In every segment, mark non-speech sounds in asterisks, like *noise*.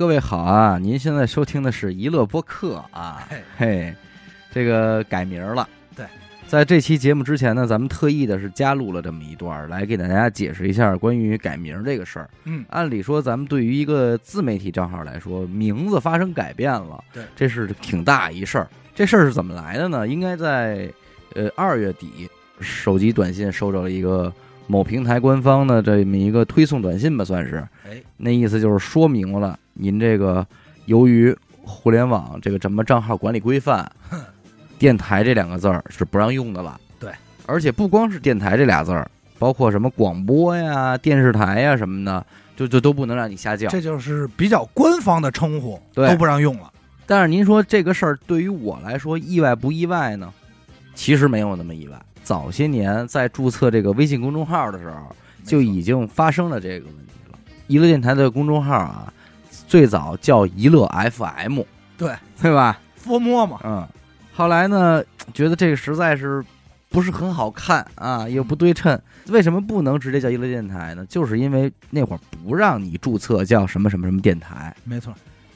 各位好啊！您现在收听的是娱乐播客啊，嘿嘿，这个改名了。对，在这期节目之前呢，咱们特意的是加录了这么一段，来给大家解释一下关于改名这个事儿。嗯，按理说，咱们对于一个自媒体账号来说，名字发生改变了，对，这是挺大一事儿。这事儿是怎么来的呢？应该在呃二月底，手机短信收到了一个某平台官方的这么一个推送短信吧，算是。哎，那意思就是说明了您这个由于互联网这个什么账号管理规范，电台这两个字儿是不让用的了。对，而且不光是电台这俩字儿，包括什么广播呀、电视台呀什么的，就就都不能让你瞎叫。这就是比较官方的称呼，对都不让用了。但是您说这个事儿对于我来说意外不意外呢？其实没有那么意外。早些年在注册这个微信公众号的时候，就已经发生了这个问题了。娱乐电台的公众号啊，最早叫一乐 FM，对对吧？佛摸嘛，嗯，后来呢，*tsk* 觉得这个实在是不是很好看啊，又不对称。为什么不能直接叫一乐电台呢？就是因为那会儿不让你注册叫什么什么什么电台，没错。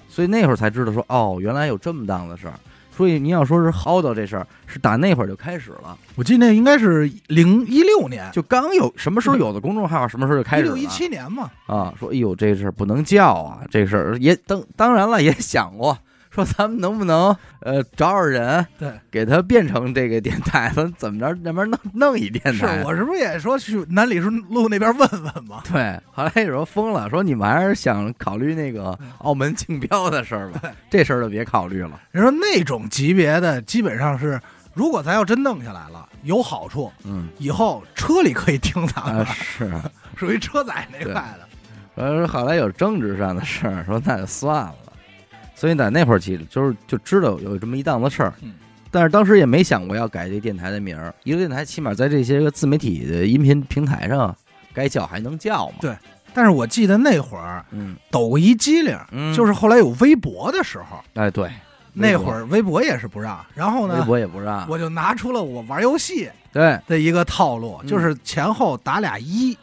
所以那会儿才知道说，哦，原来有这么档子事儿。所以您要说是薅到这事儿，是打那会儿就开始了，我记得那应该是零一六年，就刚有什么时候有的公众号，什么时候就开始了一六一七年嘛。啊。说，哎呦，这事儿不能叫啊，这事儿也当当然了，也想过说咱们能不能呃找找人，对，给他变成这个电台，咱 *laughs* 怎么着那边弄弄一电是台。我是不是也说去南礼士路那边问问嘛？对，后来有时候疯了，说你们还是想考虑那个澳门竞标的事儿吧，这事儿就别考虑了。人说那种级别的，基本上是，如果咱要真弄下来了，有好处，嗯以后车里可以听咱们是。*laughs* 属于车载那块的。呃，后来有政治上的事儿，说那就算了。所以在那会儿起，就是就知道有这么一档子事儿，嗯但是当时也没想过要改这电台的名儿。一个电台起码在这些个自媒体的音频平台上，该叫还能叫嘛。对但是我记得那会儿嗯抖过一机灵，嗯，就是后来有微博的时候，哎对，那会儿微博也是不让，然后呢微，博也不让。我就拿出了我玩游戏对的一个套路，嗯就是前后打俩一。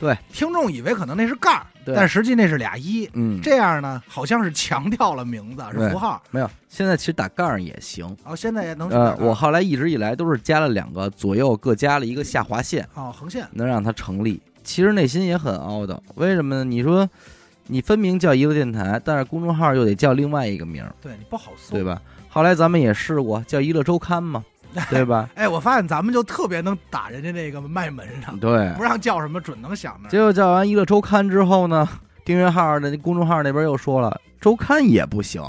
对，听众以为可能那是杠，对但实际那是俩一。嗯，这样呢，好像是强调了名字是符号。没有。现在其实打杠儿也行。哦，现在也能呃，我后来一直以来都是加了两个左右各加了一个下划线，哦横线能让它成立。其实内心也很凹的，为什么呢？你说你分明叫一个电台，但是公众号又得叫另外一个名儿，对你不好搜，对？吧？后来咱们也试过叫娱乐周刊嘛，*laughs* 对吧？*laughs* 哎，我发现咱们就特别能打人家那个卖门上，对不，让叫什么准能想那儿。结果叫完娱乐周刊之后呢，订阅号的公众号那边又说了，周刊也不行，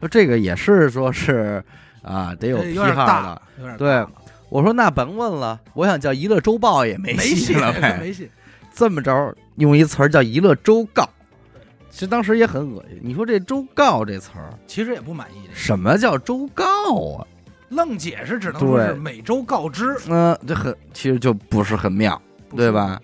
说这个也是说是啊，得有哎批号的。对我说那甭问了，我想叫娱乐周报也没没戏了呗。没戏。这么着用一词儿叫娱乐周告，其实当时也很恶心。你说这周告这词儿，其实也不满意，什么叫周告啊？愣解释只能说是对每周告知，嗯、这很其实就不是很妙，对吧？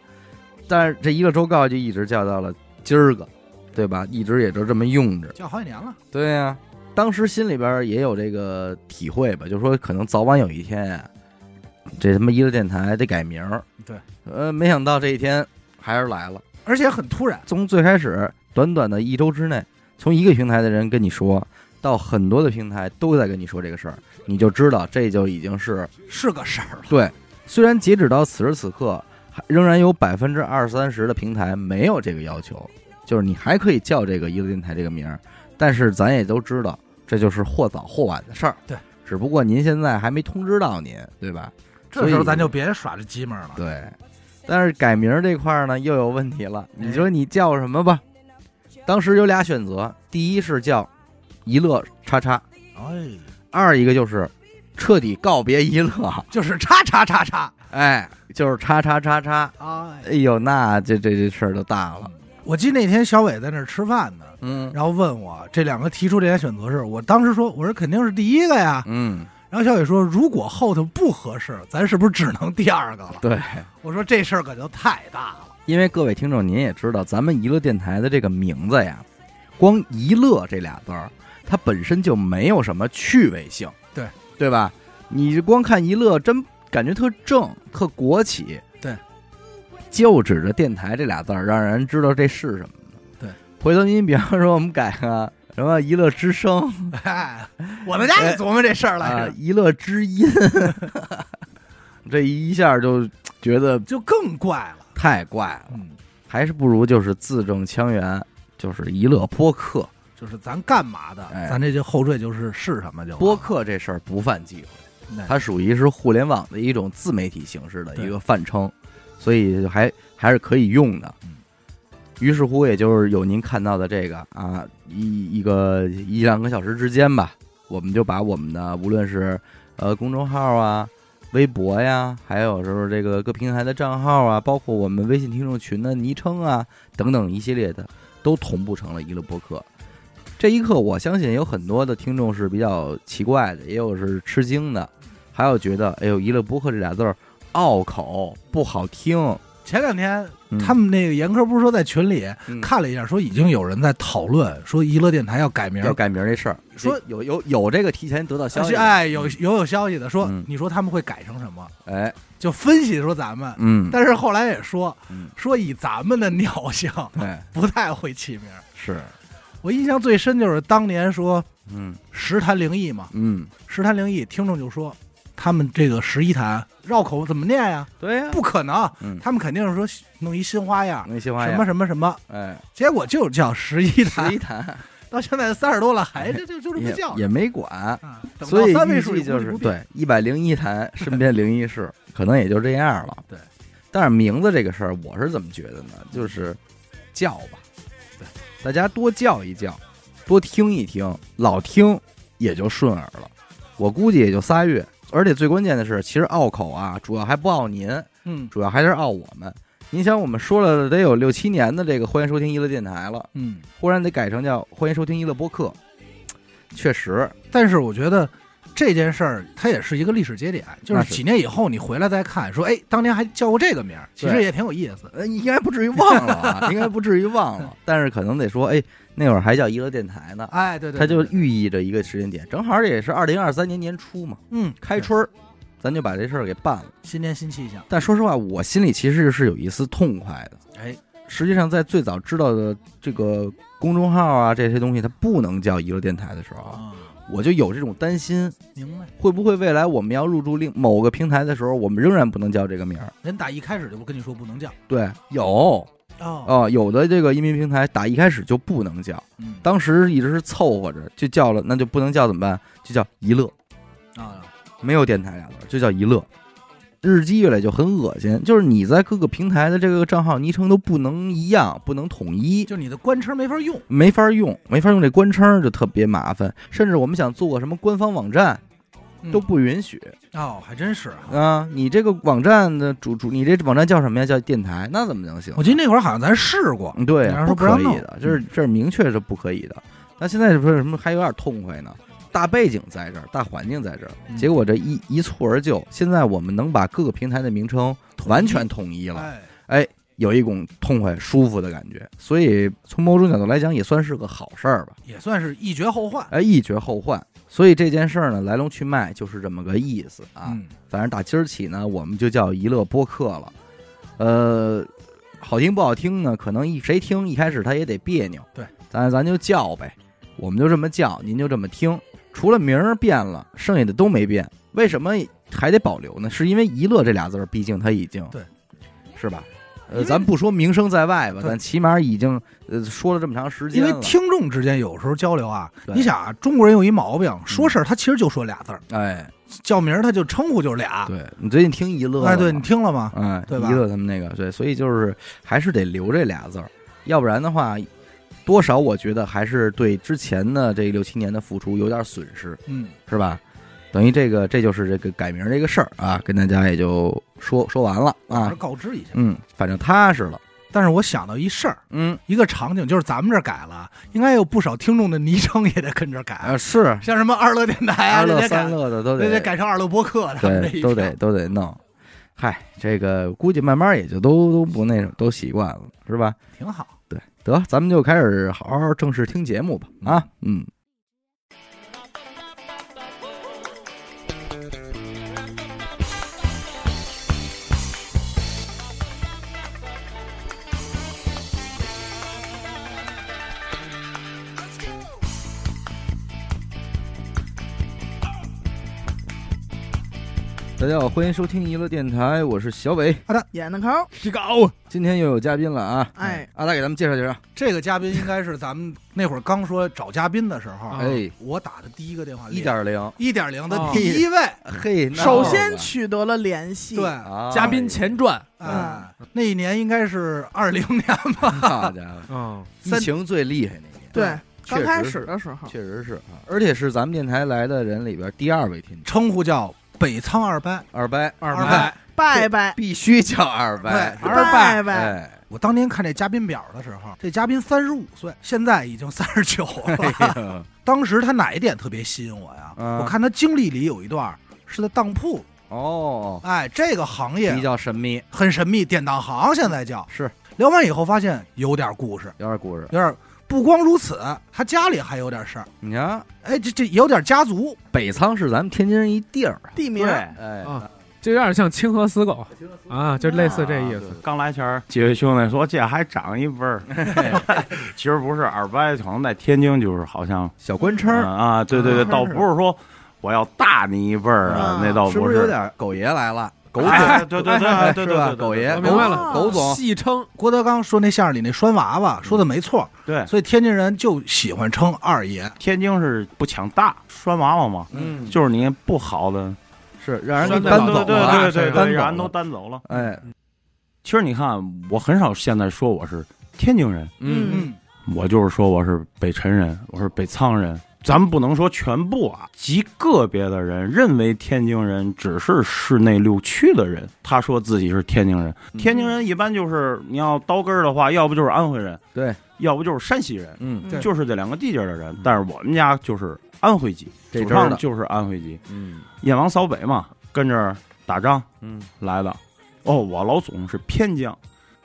但是这一个周告就一直叫到了今儿个，对吧？一直也就这么用着。叫好几年了。对呀、当时心里边也有这个体会吧，就说可能早晚有一天呀，这他妈一个电台得改名儿。对，呃，没想到这一天还是来了。而且很突然，从最开始短短的一周之内，从一个平台的人跟你说，到很多的平台都在跟你说这个事儿，你就知道这就已经是是个事儿了。对。虽然截止到此时此刻，还仍然有百分之二三十的平台没有这个要求，就是你还可以叫这个娱乐电台这个名儿，但是咱也都知道，这就是或早或晚的事儿。对，只不过您现在还没通知到您，对吧？这时候咱就别耍这鸡门了。对，但是改名儿这块儿呢又有问题了。你说你叫什么吧？当时有俩选择，第一是叫娱乐叉叉，哎，二一个就是彻底告别一乐，*laughs* 就是叉叉叉叉。哎，就是叉叉叉叉。哎，哎呦，那这这这事儿就大了。我记得那天小伟在那儿吃饭呢，嗯然后问我这两个提出这俩选择是，我当时说我说肯定是第一个呀。嗯，然后小伟说，如果后头不合适，咱是不是只能第二个了？对，我说这事儿可就太大了。因为各位听众您也知道，咱们娱乐电台的这个名字呀，光“娱乐”这俩字儿，它本身就没有什么趣味性，对。对吧？你光看一乐，真感觉特正、特国企，对，就指着电台这俩字儿，让人知道这是什么。呢？对，回头您比方说我们改个 *laughs* 什么娱乐之声。哎，*laughs* 我们家也琢磨这事儿来啊着，，娱乐之音，*laughs* 这一下就觉得就更怪了。太怪了，嗯，还是不如就是字正腔圆，就是娱乐播客。就是咱干嘛的，哎咱这就后缀就是是什么就完了播，客这事儿不犯忌讳，哎它属于是互联网的一种自媒体形式的对一个泛称，所以还还是可以用的嗯。于是乎，也就是有您看到的这个啊，一一个一两个小时之间吧，我们就把我们的无论是呃公众号啊、微博呀，还有时候这个各平台的账号啊，包括我们微信听众群的昵称啊等等一系列的，都同步成了一个播客。这一刻，我相信有很多的听众是比较奇怪的，也有是吃惊的，还有觉得，哎呦，娱乐播客这俩字儿拗口不好听。前两天嗯他们那个严科不是说在群里嗯看了一下，说已经有人在讨论，说娱乐电台要改名要，改名这事儿，说有有有这个提前得到消息，哎，有有有消息的说嗯，你说他们会改成什么？哎，就分析说咱们，嗯，但是后来也说嗯，说以咱们的尿性，对，不太会起名。是，我印象最深就是当年说嗯十坛灵异嘛，嗯，十坛灵异，听众就说他们这个十一坛绕口怎么念呀？对呀，不可能，嗯，他们肯定是说弄一新花样，那新花样什么，什么什么，哎，结果就叫十一坛十一，坛到现在三十多了，还这就就这么也叫，也没管，啊，等所以到三位数预计就是估计不变对一百零一坛身边灵异事，可能也就这样了。对，但是名字这个事儿，我是怎么觉得呢？就是叫吧，对，大家多叫一叫，多听一听，老听也就顺耳了。我估计也就仨月，而且最关键的是，其实拗口啊，主要还不拗您，嗯主要还是拗我们。您想，我们说了得有六七年的这个欢迎收听娱乐电台了，嗯，忽然得改成叫欢迎收听娱乐播客，确实，但是我觉得。这件事儿它也是一个历史节点，就是。是几年以后你回来再看，说哎，当年还叫过这个名儿，其实也挺有意思。呃，应该不至于忘了啊，*laughs* 应该不至于忘了，但是可能得说，哎，那会儿还叫娱乐电台呢，哎，对对，它就寓意着一个时间点，正好也是二零二三年年初嘛，嗯开春儿，咱就把这事儿给办了。新年新气象，但说实话，我心里其实是有一丝痛快的。哎，实际上，在最早知道的这个公众号啊这些东西，它不能叫娱乐电台的时候，啊，我就有这种担心，明白。会不会未来我们要入驻另某个平台的时候，我们仍然不能叫这个名儿？人打一开始就不跟你说不能叫对，有哦，哦，有的这个音频平台打一开始就不能叫。嗯当时一直是凑合着就叫了，那就不能叫怎么办？就叫一乐，啊，没有电台俩字儿，就叫一乐。日积月累就很恶心，就是你在各个平台的这个账号昵称都不能一样，不能统一，就你的官称没法用，没法用，没法用这官称就特别麻烦。甚至我们想做个什么官方网站嗯都不允许哦，还真是啊。啊！你这个网站的主主，你这网站叫什么呀？叫电台，那怎么能行？我记得那会儿好像咱试过，嗯对不让以的，这是这是明确是不可以的。那现在不是什么还有点痛快呢？大背景在这儿，大环境在这儿，嗯结果这一一蹴而就，现在我们能把各个平台的名称完全统一了，哎，哎，有一种痛快舒服的感觉。所以从某种角度来讲，也算是个好事儿吧。也算是一绝后患哎，一绝后患。所以这件事儿呢，来龙去脉就是这么个意思啊。嗯，反正打今儿起呢，我们就叫娱乐播客了。呃，好听不好听呢，可能一谁听一开始他也得别扭。对，咱咱就叫呗，我们就这么叫，您就这么听。除了名儿变了，剩下的都没变。为什么还得保留呢？是因为“娱乐”这俩字儿，毕竟它已经对，是吧？呃，咱不说名声在外吧，对但起码已经呃说了这么长时间。因为听众之间有时候交流啊，你想啊，中国人有一毛病，说事儿他其实就说俩字儿，哎，叫名儿他就称呼就是俩。对你最近听娱乐哎，对你听了吗？哎，对吧娱乐他们那个对，所以就是还是得留这俩字儿，要不然的话，多少我觉得还是对之前的这六七年的付出有点损失，嗯，是吧？等于这个这就是这个改名这个事儿啊，跟大家也就说说完了啊，告知一下。嗯，反正踏实了，但是我想到一事儿，嗯，一个场景，就是咱们这儿改了，应该有不少听众的昵称也得跟着改，啊是像什么二乐电台啊，二乐三，乐的都这得得改成二乐播客，的对，都得都得弄。嗨，这个估计慢慢也就都都不那什么，都习惯了，是吧？挺好。得，咱们就开始好好正式听节目吧。啊，嗯。大家好，欢迎收听娱乐电台，我是小伟。好的演的抠，这个今天又有嘉宾了啊！哎，阿达给咱们介绍介绍。这个嘉宾应该是咱们那会儿刚说找嘉宾的时候，啊哎，我打的第一个电话，一点零，一点零的哦。第一位，嘿，那首先取得了联系，对，啊。嘉宾前传，啊，那一年应该是二零年吧，好家伙，嗯，疫情最厉害那年，对，确刚开实始的时候，确实是啊，而且是咱们电台来的人里边第二位听众，称呼叫北仓二伯。二伯，二二拜，拜。拜必须叫二伯，对二拜拜我当年看这嘉宾表的时候，这嘉宾三十五岁，现在已经三十九了。哎 *laughs* 当时他哪一点特别吸引我呀？嗯。我看他经历里有一段是在当铺，哦，哎，这个行业比较神秘，很神秘，典当行现在叫。是。聊完以后发现有点故事，有点故事。有点不光如此，他家里还有点事儿，你看，哎，这这有点家族。北仓是咱们天津人一地儿，地名，哎，啊就有点像清河死狗。啊，就类似这意思。刚来前儿，几位兄弟说这还长一辈儿，*laughs* 其实不是，二伯可能在天津就是好像小官称嗯啊，对对对，啊倒不是说我要大你一辈儿啊啊，那倒是。不是是有点狗爷来了？狗总，哎对对对哎对是吧？对对，狗爷，明白了哦狗总，戏称郭德纲说那相声里那拴娃娃说的没错，对，所以天津人就喜欢称二爷。天津是不抢大拴娃娃嘛，嗯，就是你不好的，是让人给拴在搬走了，对对对，让人都了搬走了。哎，其实你看，我很少现在说我是天津人，嗯嗯，我就是说我是北辰人，我是北仓人。咱们不能说全部啊，极个别的人认为天津人只是市内六区的人，他说自己是天津人。嗯。天津人一般就是你要刀根儿的话，要不就是安徽人，对，要不就是山西人，嗯，对。就是这两个地界儿的人。但是我们家就是安徽籍，祖这阵儿的，上就是安徽籍，嗯。燕王扫北嘛，跟着打仗嗯。来的。哦，我老祖宗是偏将，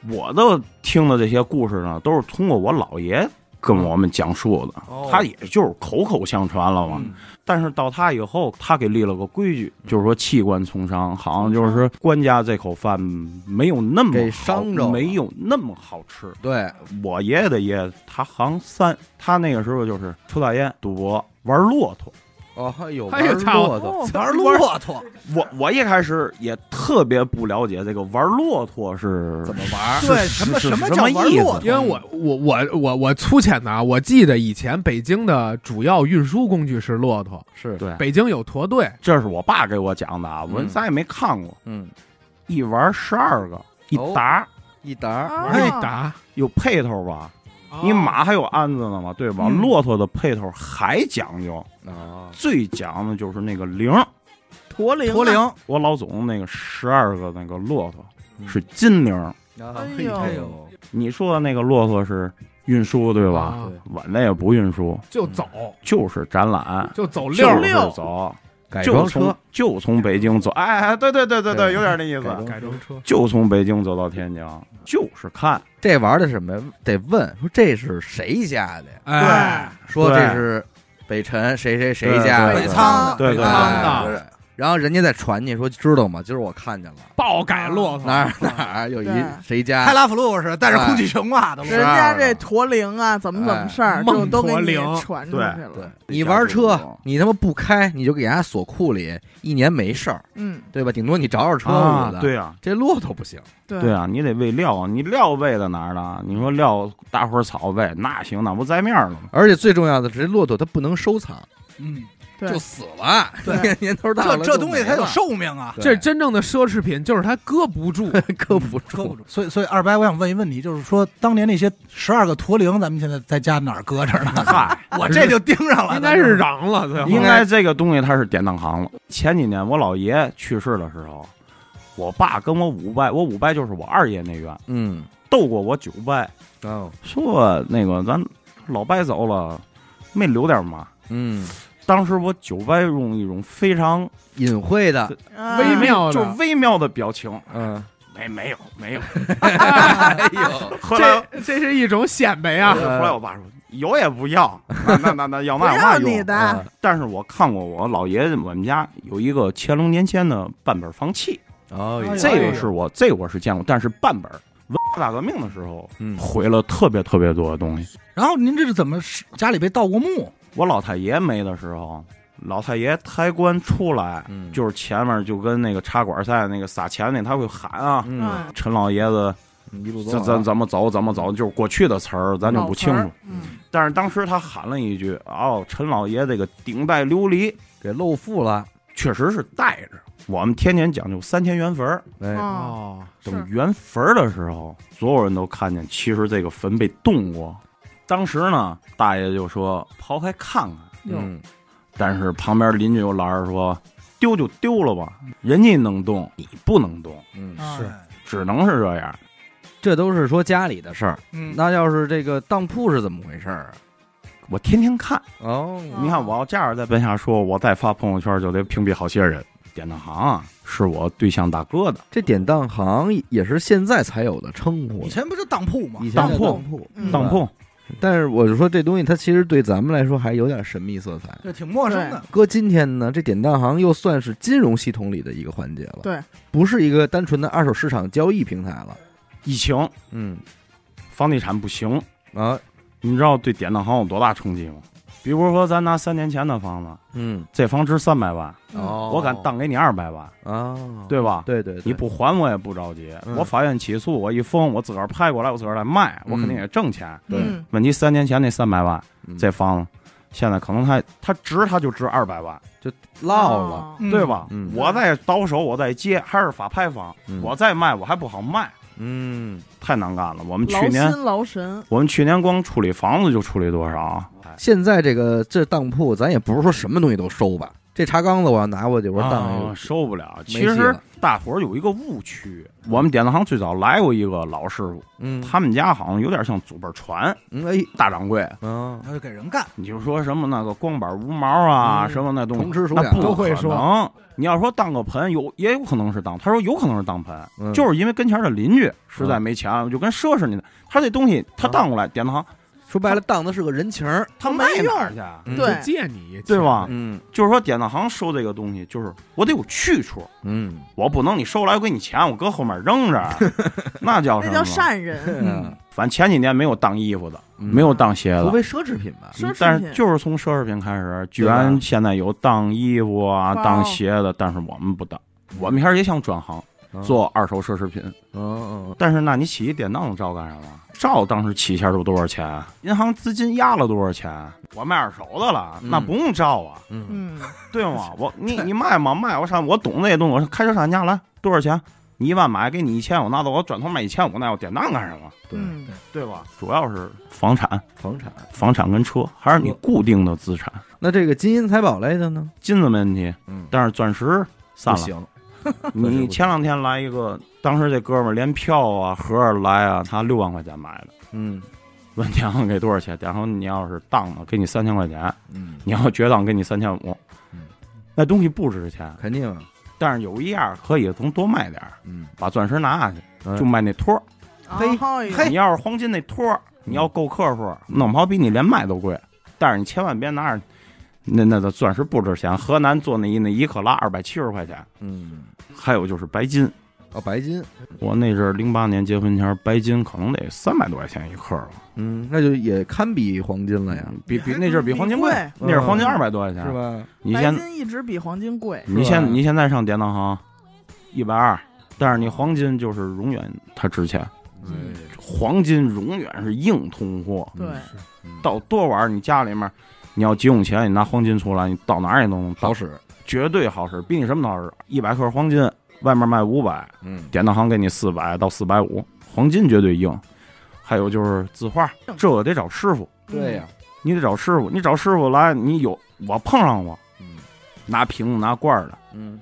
我的听的这些故事呢，都是通过我姥爷跟我们讲述的，哦他也就是口口相传了嘛。嗯但是到他以后，他给立了个规矩，就是说弃官从商，好像就是说官家这口饭没有那么给好伤着没有那么好吃。对，我爷爷的爷爷他行三，他那个时候就是抽大烟、赌博、玩骆驼。哦，还有玩操骆驼，哦玩骆驼，我我一开始也特别不了解这个玩骆驼是怎么玩？对，什么什么叫玩骆驼？因为我我我我我粗浅的啊，我记得以前北京的主要运输工具是骆驼，是，对，北京有驼队，这是我爸给我讲的啊，我嗯。咱也没看过，嗯，一玩十二个，一哦。打一沓，一沓，有配头吧？你哦马还有鞍子呢嘛，对吧？嗯。骆驼的配头还讲究，啊，最讲的就是那个铃儿。驼铃，驼铃，，我老总那个十二个那个骆驼嗯。是金铃儿，哎呦。哎呦，你说的那个骆驼是运输对吧？啊我那也不运输，就走。就是展览，就走就溜儿，是溜走，改装车，就从北京走，哎哎，对对对对对对，有点那意思，改装车，就从北京走到天津，就是看，这玩的什么？呀？得问说这是谁家的呀？哎，说这是北辰谁谁谁家的，北仓。对对哎仓对然后人家再传你说知道吗？今儿我看见了爆改骆驼，哪儿哪儿有一对谁家开拉弗路是带着空气悬挂的，人家这驼铃啊，怎么怎么事儿，哎就都给你梦驼铃传出对去对了。你玩车，你他妈不开，你就给人家锁库里，一年没事儿，嗯，对吧？顶多你找找车什么，的。，对啊，这骆驼不行。对对啊，你得喂料啊，你料喂到哪儿了？你说料大伙儿草喂，那行，那不栽面了吗？而且最重要的是，这骆驼它不能收藏，嗯，对就死了。*laughs* 对年头大了，这这东西它有寿命啊，这真正的奢侈品，就是它搁不住，*laughs* 搁不住。搁不住。所以所以二白，我想问一问题，就是说当年那些十二个驼铃，咱们现在在家哪儿搁着呢？嗨，*laughs* 我这就盯上了，应该是瓤了，最后应该这个东西它是典当行了。前几年我姥爷去世的时候，我爸跟我五伯，我五伯就是我二爷那院，嗯，斗过我九伯，哦，说那个咱老伯走了，没留点嘛。嗯，当时我九伯用一种非常隐晦的，啊微妙的。就微妙的表情，嗯，没没有没有。*laughs* 哎呦，后来这这是一种显摆啊。后，来我爸说有也不要，那那那那要嘛要你用？的，但是我看过我老爷我们家有一个乾隆年间的半本房契，哦这个是我这个我是见过，但是半本文化大革命的时候嗯。毁了特别特别多的东西。然后您这是怎么家里被盗过墓？我老太爷没的时候，老太爷抬棺出来，嗯就是前面就跟那个茶馆赛那个撒钱那，他会喊啊，陈老爷子一路走怎怎怎么走怎么走，就是过去的词儿，咱就不清楚。嗯，但是当时他喊了一句：“哦，陈老爷这个顶戴琉璃，给露富了，确实是带着。我们天天讲究三千元坟儿，哎，哦，哦，是等圆坟儿的时候，所有人都看见，其实这个坟被动过。当时呢，大爷就说刨开看看，嗯，但是旁边邻居有老人说丢就丢了吧，人家能动，你不能动，嗯，哎是。只能是这样。这都是说家里的事儿。嗯，那要是这个当铺是怎么回事儿啊？我天天看，哦，你看我要这样在奔下说，我再发朋友圈就得屏蔽好些人。典当行啊，是我对象大哥的，这典当行也是现在才有的称呼。以，前不就当铺吗？以前当铺。当铺，嗯当铺但是我就说这东西，它其实对咱们来说还有点神秘色彩。对挺陌生的。搁今天呢，这典当行又算是金融系统里的一个环节了，对，不是一个单纯的二手市场交易平台了。疫情，嗯房地产不行，啊，你知道对典当行有多大冲击吗？比如说咱拿三年前的房子，嗯，这房值三百万，哦，我敢当给你二百万，啊，对吧？对对，对。你不还我也不着急，嗯。我法院起诉，我一封，我自个儿拍过来，我自个儿来卖，我嗯肯定也挣钱。对。嗯。问题三年前那三百万，嗯。这房子现在可能它它值它就值二百万，就落了，对吧？嗯。我再倒手，我再接，还是法拍房，嗯。我再卖我还不好卖，嗯，太难干了。我们去年心劳神，我们去年光处理房子就处理多少啊？现在这个这当铺，咱也不是说什么东西都收吧。这茶缸子我要拿过去，我说当一啊个，受不了。其实大伙儿有一个误区，我们典当行最早来过一个老师傅，嗯，他们家好像有点像祖辈传嗯哎，大掌柜。嗯，他就给人干，你就说什么那个光板无毛啊，嗯。什么那东西，同吃鼠眼那不都会说。可能。你要说当个盆，有也有可能是当，他说有可能是当盆，嗯。就是因为跟前的邻居实在没钱，就跟奢侈似的。他这东西他当过来，典当行说白了，当的是个人情儿。他没卖哪儿去啊？嗯对就借你对吧嗯就是说典当行收这个东西，就是我得有去处，嗯，我不能你收来我给你钱，我搁后面扔着，*laughs* 那叫什么？那叫善人，嗯，*laughs* 反正前几年没有当衣服的，嗯没有当鞋的。除非奢侈品吧。奢侈品但是就是从奢侈品开始，居对吧然现在有当衣服啊、包当鞋的，但是我们不当。我们一开始也想转行嗯做二手奢侈品，嗯嗯但是那你起一典当照干什么？照当时起一下都多少钱？银行资金压了多少钱？我卖二手的了，嗯那不用照啊，嗯嗯，对吗？*laughs* 我你你卖吗？卖我上我懂那些东西，我说开车上家来多少钱？你一万买给你一千，我拿到我转头卖一千五，那我典当干什么？对，嗯对吧？主要是房产、房产。房产跟车，还是你固定的资产。那这个金银财宝类的呢？金子没问题，嗯，但是钻石散了。*laughs* 你前两天来一个，当时这哥们儿连票啊、盒儿来啊，他六万块钱买的。嗯问典行给多少钱？典行你要是当了，给你三千块钱；嗯，你要绝当，给你三千五嗯。那东西不值钱，肯定啊。但是有一样可以从多卖点儿，嗯，把钻石拿下去，嗯就卖那托儿。嘿你要是黄金那托儿，你要够克数，弄不好比你连卖都贵。但是你千万别拿着那那个钻石不值钱。河南做那一那一克拉二百七十块钱，嗯，还有就是白金。哦，白金。我那阵儿零八年结婚前，白金可能得三百多块钱一克了，嗯，那就也堪比黄金了呀，比比那阵儿比黄金贵，贵那阵儿黄金嗯二百多块钱是？吧？白你现金一直比黄金贵，你现你现在上典当行，一百二，但是你黄金就是永远它值钱，嗯黄金永远是硬通货。对，到多晚儿你家里面，你要急用钱，你拿黄金出来，你到哪儿也都能到好，使。绝对好使，比你什么都好使。一百克黄金外面卖五百，嗯。典当行给你四百到四百五，黄金绝对硬。还有就是字画，这个得找师傅，对呀。你得找师傅，你找师傅来，你有我碰上过，嗯。拿瓶子拿罐的，嗯。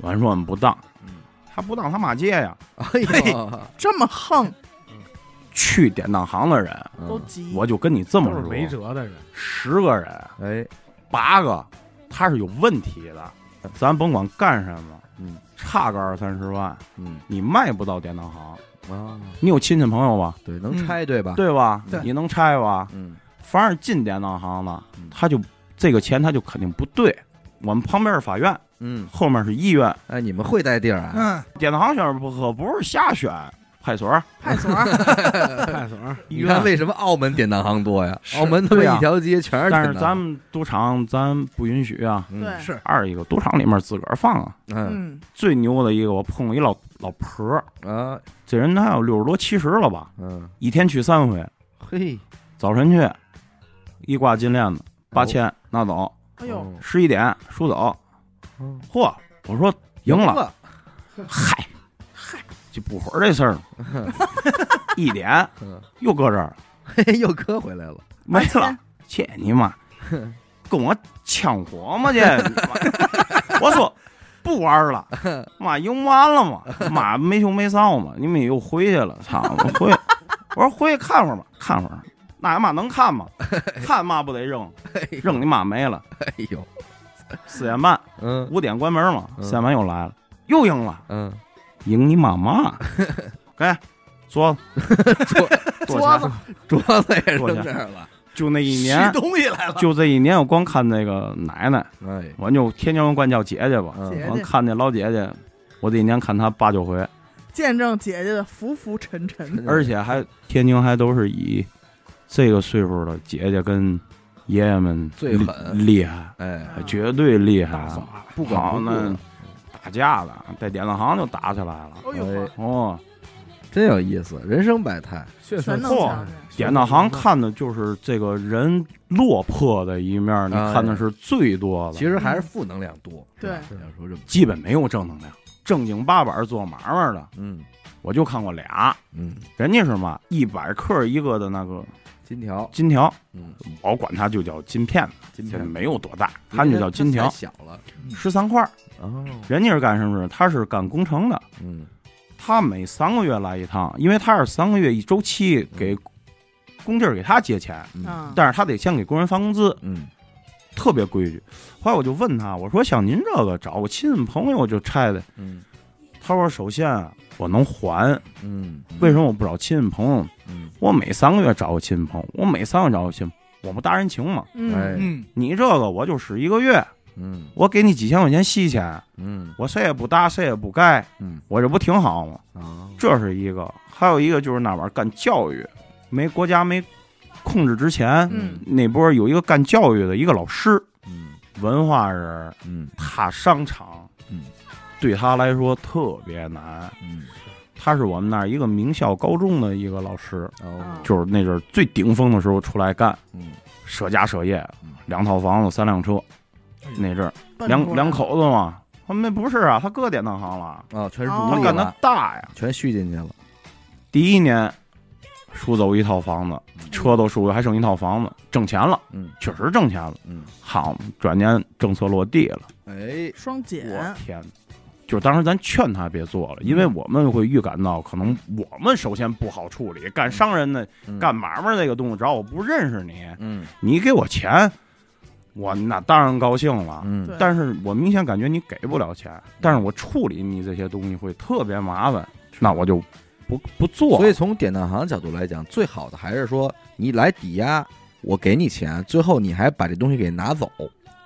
完说我们不当，嗯。他不当他妈借呀。哎呀，这么横。去典当行的人，嗯。都急，我就跟你这么说，没辙的人，十个人哎，八个他是有问题的，咱甭管干什么，嗯差个二三十万，嗯你卖不到典当行。啊，你有亲戚朋友吧？对，能拆对吧？，对吧？你能拆吧？嗯凡是进典当行的嗯，他就这个钱他就肯定不对。我们旁边是法院，嗯，后面是医院，哎，你们会带地儿啊？嗯，典当行选不可不是瞎选，派出所、派出所，派出所。医院你看。为什么澳门典当行多呀？澳门他妈一条街全是但是咱们赌场咱不允许啊。嗯。对，是。二一个赌场里面自个儿放啊。嗯。嗯，最牛的一个，我碰过一老老婆儿，啊。这人他有六十多七十了吧，嗯，一天去三回，嘿，早晨去，一挂金链子，八千拿走，哎呦，哦，十一点输走。嗯。嚯！我说赢了，嗨，就不会儿这事儿，*laughs* 一点嗯又搁这儿又搁回来了，没了切你妈，*laughs* 跟我呛火吗这？我说不玩了，*laughs* 妈赢完了嘛，妈没羞没臊嘛，你们又回去了，操！我回，我说回去看会儿吧，看会儿，那他妈能看吗？看嘛不得扔，扔你妈没了。哎呦，四点半，嗯五点关门嘛，嗯四点半又来了，又赢了，嗯，赢你妈妈！给桌子，多桌子钱？*laughs* 桌子 *laughs* 也扔这儿了，就那一吸年，东西来了，就这一年，我光看那个奶奶，哎，我就天津人管叫姐姐吧，我看那老姐姐，我这一年看她八九回，见证姐姐的浮浮沉沉，而且还天津还都是以这个岁数的姐姐跟爷爷们最狠。厉厉害，哎，绝对厉害。不管不顾，打架的，在典当行就打起来了。哎呦哎，哦，真有意思，人生百态，血色全能嚯典当行看的就是这个人落魄的一面，你哎看的是最多的。其实还是负能量多，对要说这，基本没有正能量，正经八百做买卖的，嗯我就看过俩，嗯，人家是嘛一百克一个的那个金条，金条，嗯，我管它就叫金片子，这金条没有多大，它就叫金条，小了，十三块儿。哦，人家是干什么的？他是干工程的，嗯。他每三个月来一趟，因为他是三个月一周期给工地儿给他结钱，嗯。啊，但是他得先给工人发工资，嗯。特别规矩。后来我就问他，我说像您这个找个亲戚朋友就拆的，嗯。他说首先啊我能还，嗯，为什么我不找亲戚朋友？嗯。我每三个月找个亲戚朋友，我每三个月找个亲戚，我不搭人情嘛？嗯，你这个我就使一个月，嗯。我给你几千块钱息钱，嗯。我谁也不搭，谁也不盖，嗯。我这不挺好吗？啊，这是一个，还有一个就是那玩意儿干教育，没国家没控制之前，嗯。那波有一个干教育的一个老师，嗯。文化人，嗯。他商场，嗯，对他来说特别难。嗯，他是我们那儿一个名校高中的一个老师，哦，就是那阵儿最顶峰的时候出来干，嗯。舍家舍业嗯，两套房子三辆车，那阵两两口子嘛。他们不是啊，他哥典当行了，哦，全是他干的，大呀。全续进去了，第一年输走一套房子，车都输了，还剩一套房子，挣钱了，嗯确实挣钱了。嗯，好，转年政策落地了，哎，我双减，天！就是当时咱劝他别做了，因为我们会预感到，可能我们首先不好处理，干商人的、嗯干买卖那个东西，只要我不认识你，嗯你给我钱，我那当然高兴了。嗯。但是我明显感觉你给不了钱，但是我处理你这些东西会特别麻烦，那我就不不做。所以从典当行角度来讲，最好的还是说你来抵押，我给你钱，最后你还把这东西给拿走，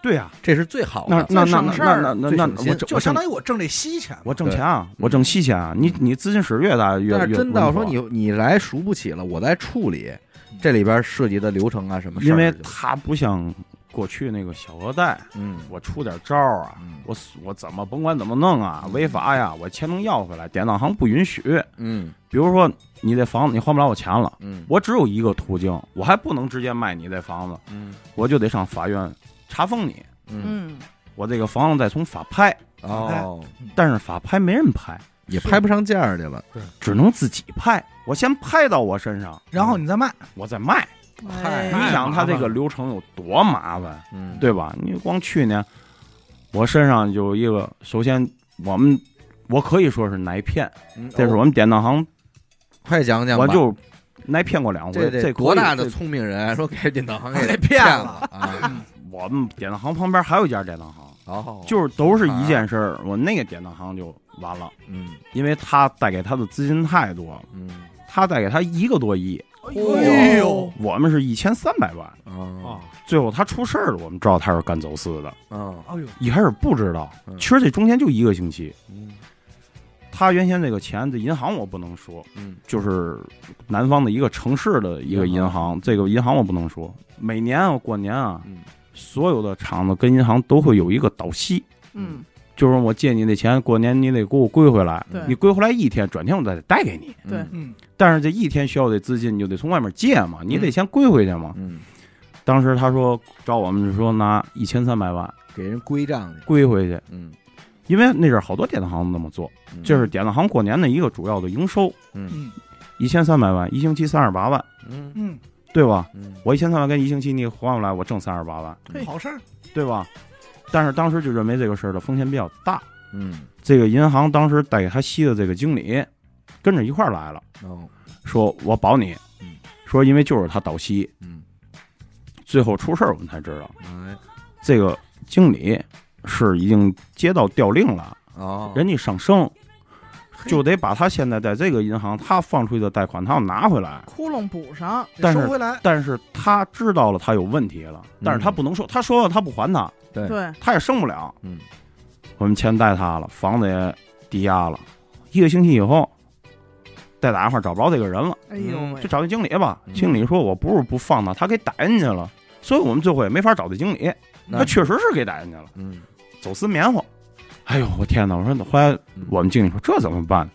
对呀、这是最好的。那那那那那那我就相当于我挣这息钱，我挣钱啊，我挣息钱啊！你你资金使越大越越真到稳妥说你你来赎不起了，我来处理这里边涉及的流程啊什么事儿因为他不像过去那个小额贷，嗯。我出点招儿啊，嗯。我我怎么甭管怎么弄啊，违法呀，我钱能要回来，典当行不允许。嗯。比如说你这房子你还不了我钱了，嗯。我只有一个途径，我还不能直接卖你这房子，嗯。我就得上法院查封你，嗯。嗯，我这个房子再从法拍，哦，但是法拍没人拍，也拍不上价去了。只能自己拍。我先拍到我身上，然后你再卖，我再卖。哎你想他这个流程有多麻烦？嗯，对吧？你光去年，我身上就有一个，首先我们我可以说是奶骗，嗯，这是我们典当行，快讲讲吧。我就奶骗过两回，这多大的聪明人说给典当行 *laughs* 给给骗骗了啊？我们典当行旁边还有一家典当行，哦，就是都是一件事儿，我那个典当行就完了，嗯因为他带给他的资金太多了，嗯他带给他一个多亿，哎呦，我们是一千三百万，哦啊，最后他出事儿了，我们知道他是干走私的，嗯哎呦，一开始不知道嗯，其实这中间就一个星期。嗯。他原先这个钱，这银行我不能说，嗯。就是南方的一个城市的一个银银行，这个银行我不能说。每年啊，过年啊，嗯。所有的厂子跟银行都会有一个倒息，嗯，就是我借你那钱，过年你得给我归回来。对。你归回来一天，转天我再贷给你。对。嗯。但是这一天需要的资金，你就得从外面借嘛，你得先归回去嘛。嗯，当时他说找我们说拿一千三百万给人归账去，归回去，嗯，因为那阵儿好多典当行那么做，嗯。这是典当行过年的一个主要的营收，嗯。嗯。一千三百万，一星期三十八万，嗯。嗯，对吧？嗯，我一千三百万跟一星期你还回来，我挣三十八万，嘿好事儿，对吧？但是当时就认为这个事儿的风险比较大，嗯。这个银行当时带给他吸的这个经理跟着一块儿来了，哦。说我保你。嗯，说因为就是他倒吸，嗯，最后出事儿我们才知道，哎。这个经理是已经接到调令了，哦，人家上升，就得把他现在在这个银行他放出去的贷款他要拿回来，窟窿补上，但是收回来，但是他知道了他有问题了，但是他不能说，他说了他不还他，对对，他也升不了，嗯我们钱贷他了，房子也抵押了，一个星期以后。再打电话找不着这个人了，哎呦喂就，找那经理吧。嗯经理说：“我不是不放他，他给逮进去了，所以我们最后也没法找这经理。那他确实是给逮进去了，嗯走私棉花。哎呦，我天哪！我说，后来嗯我们经理说这怎么办？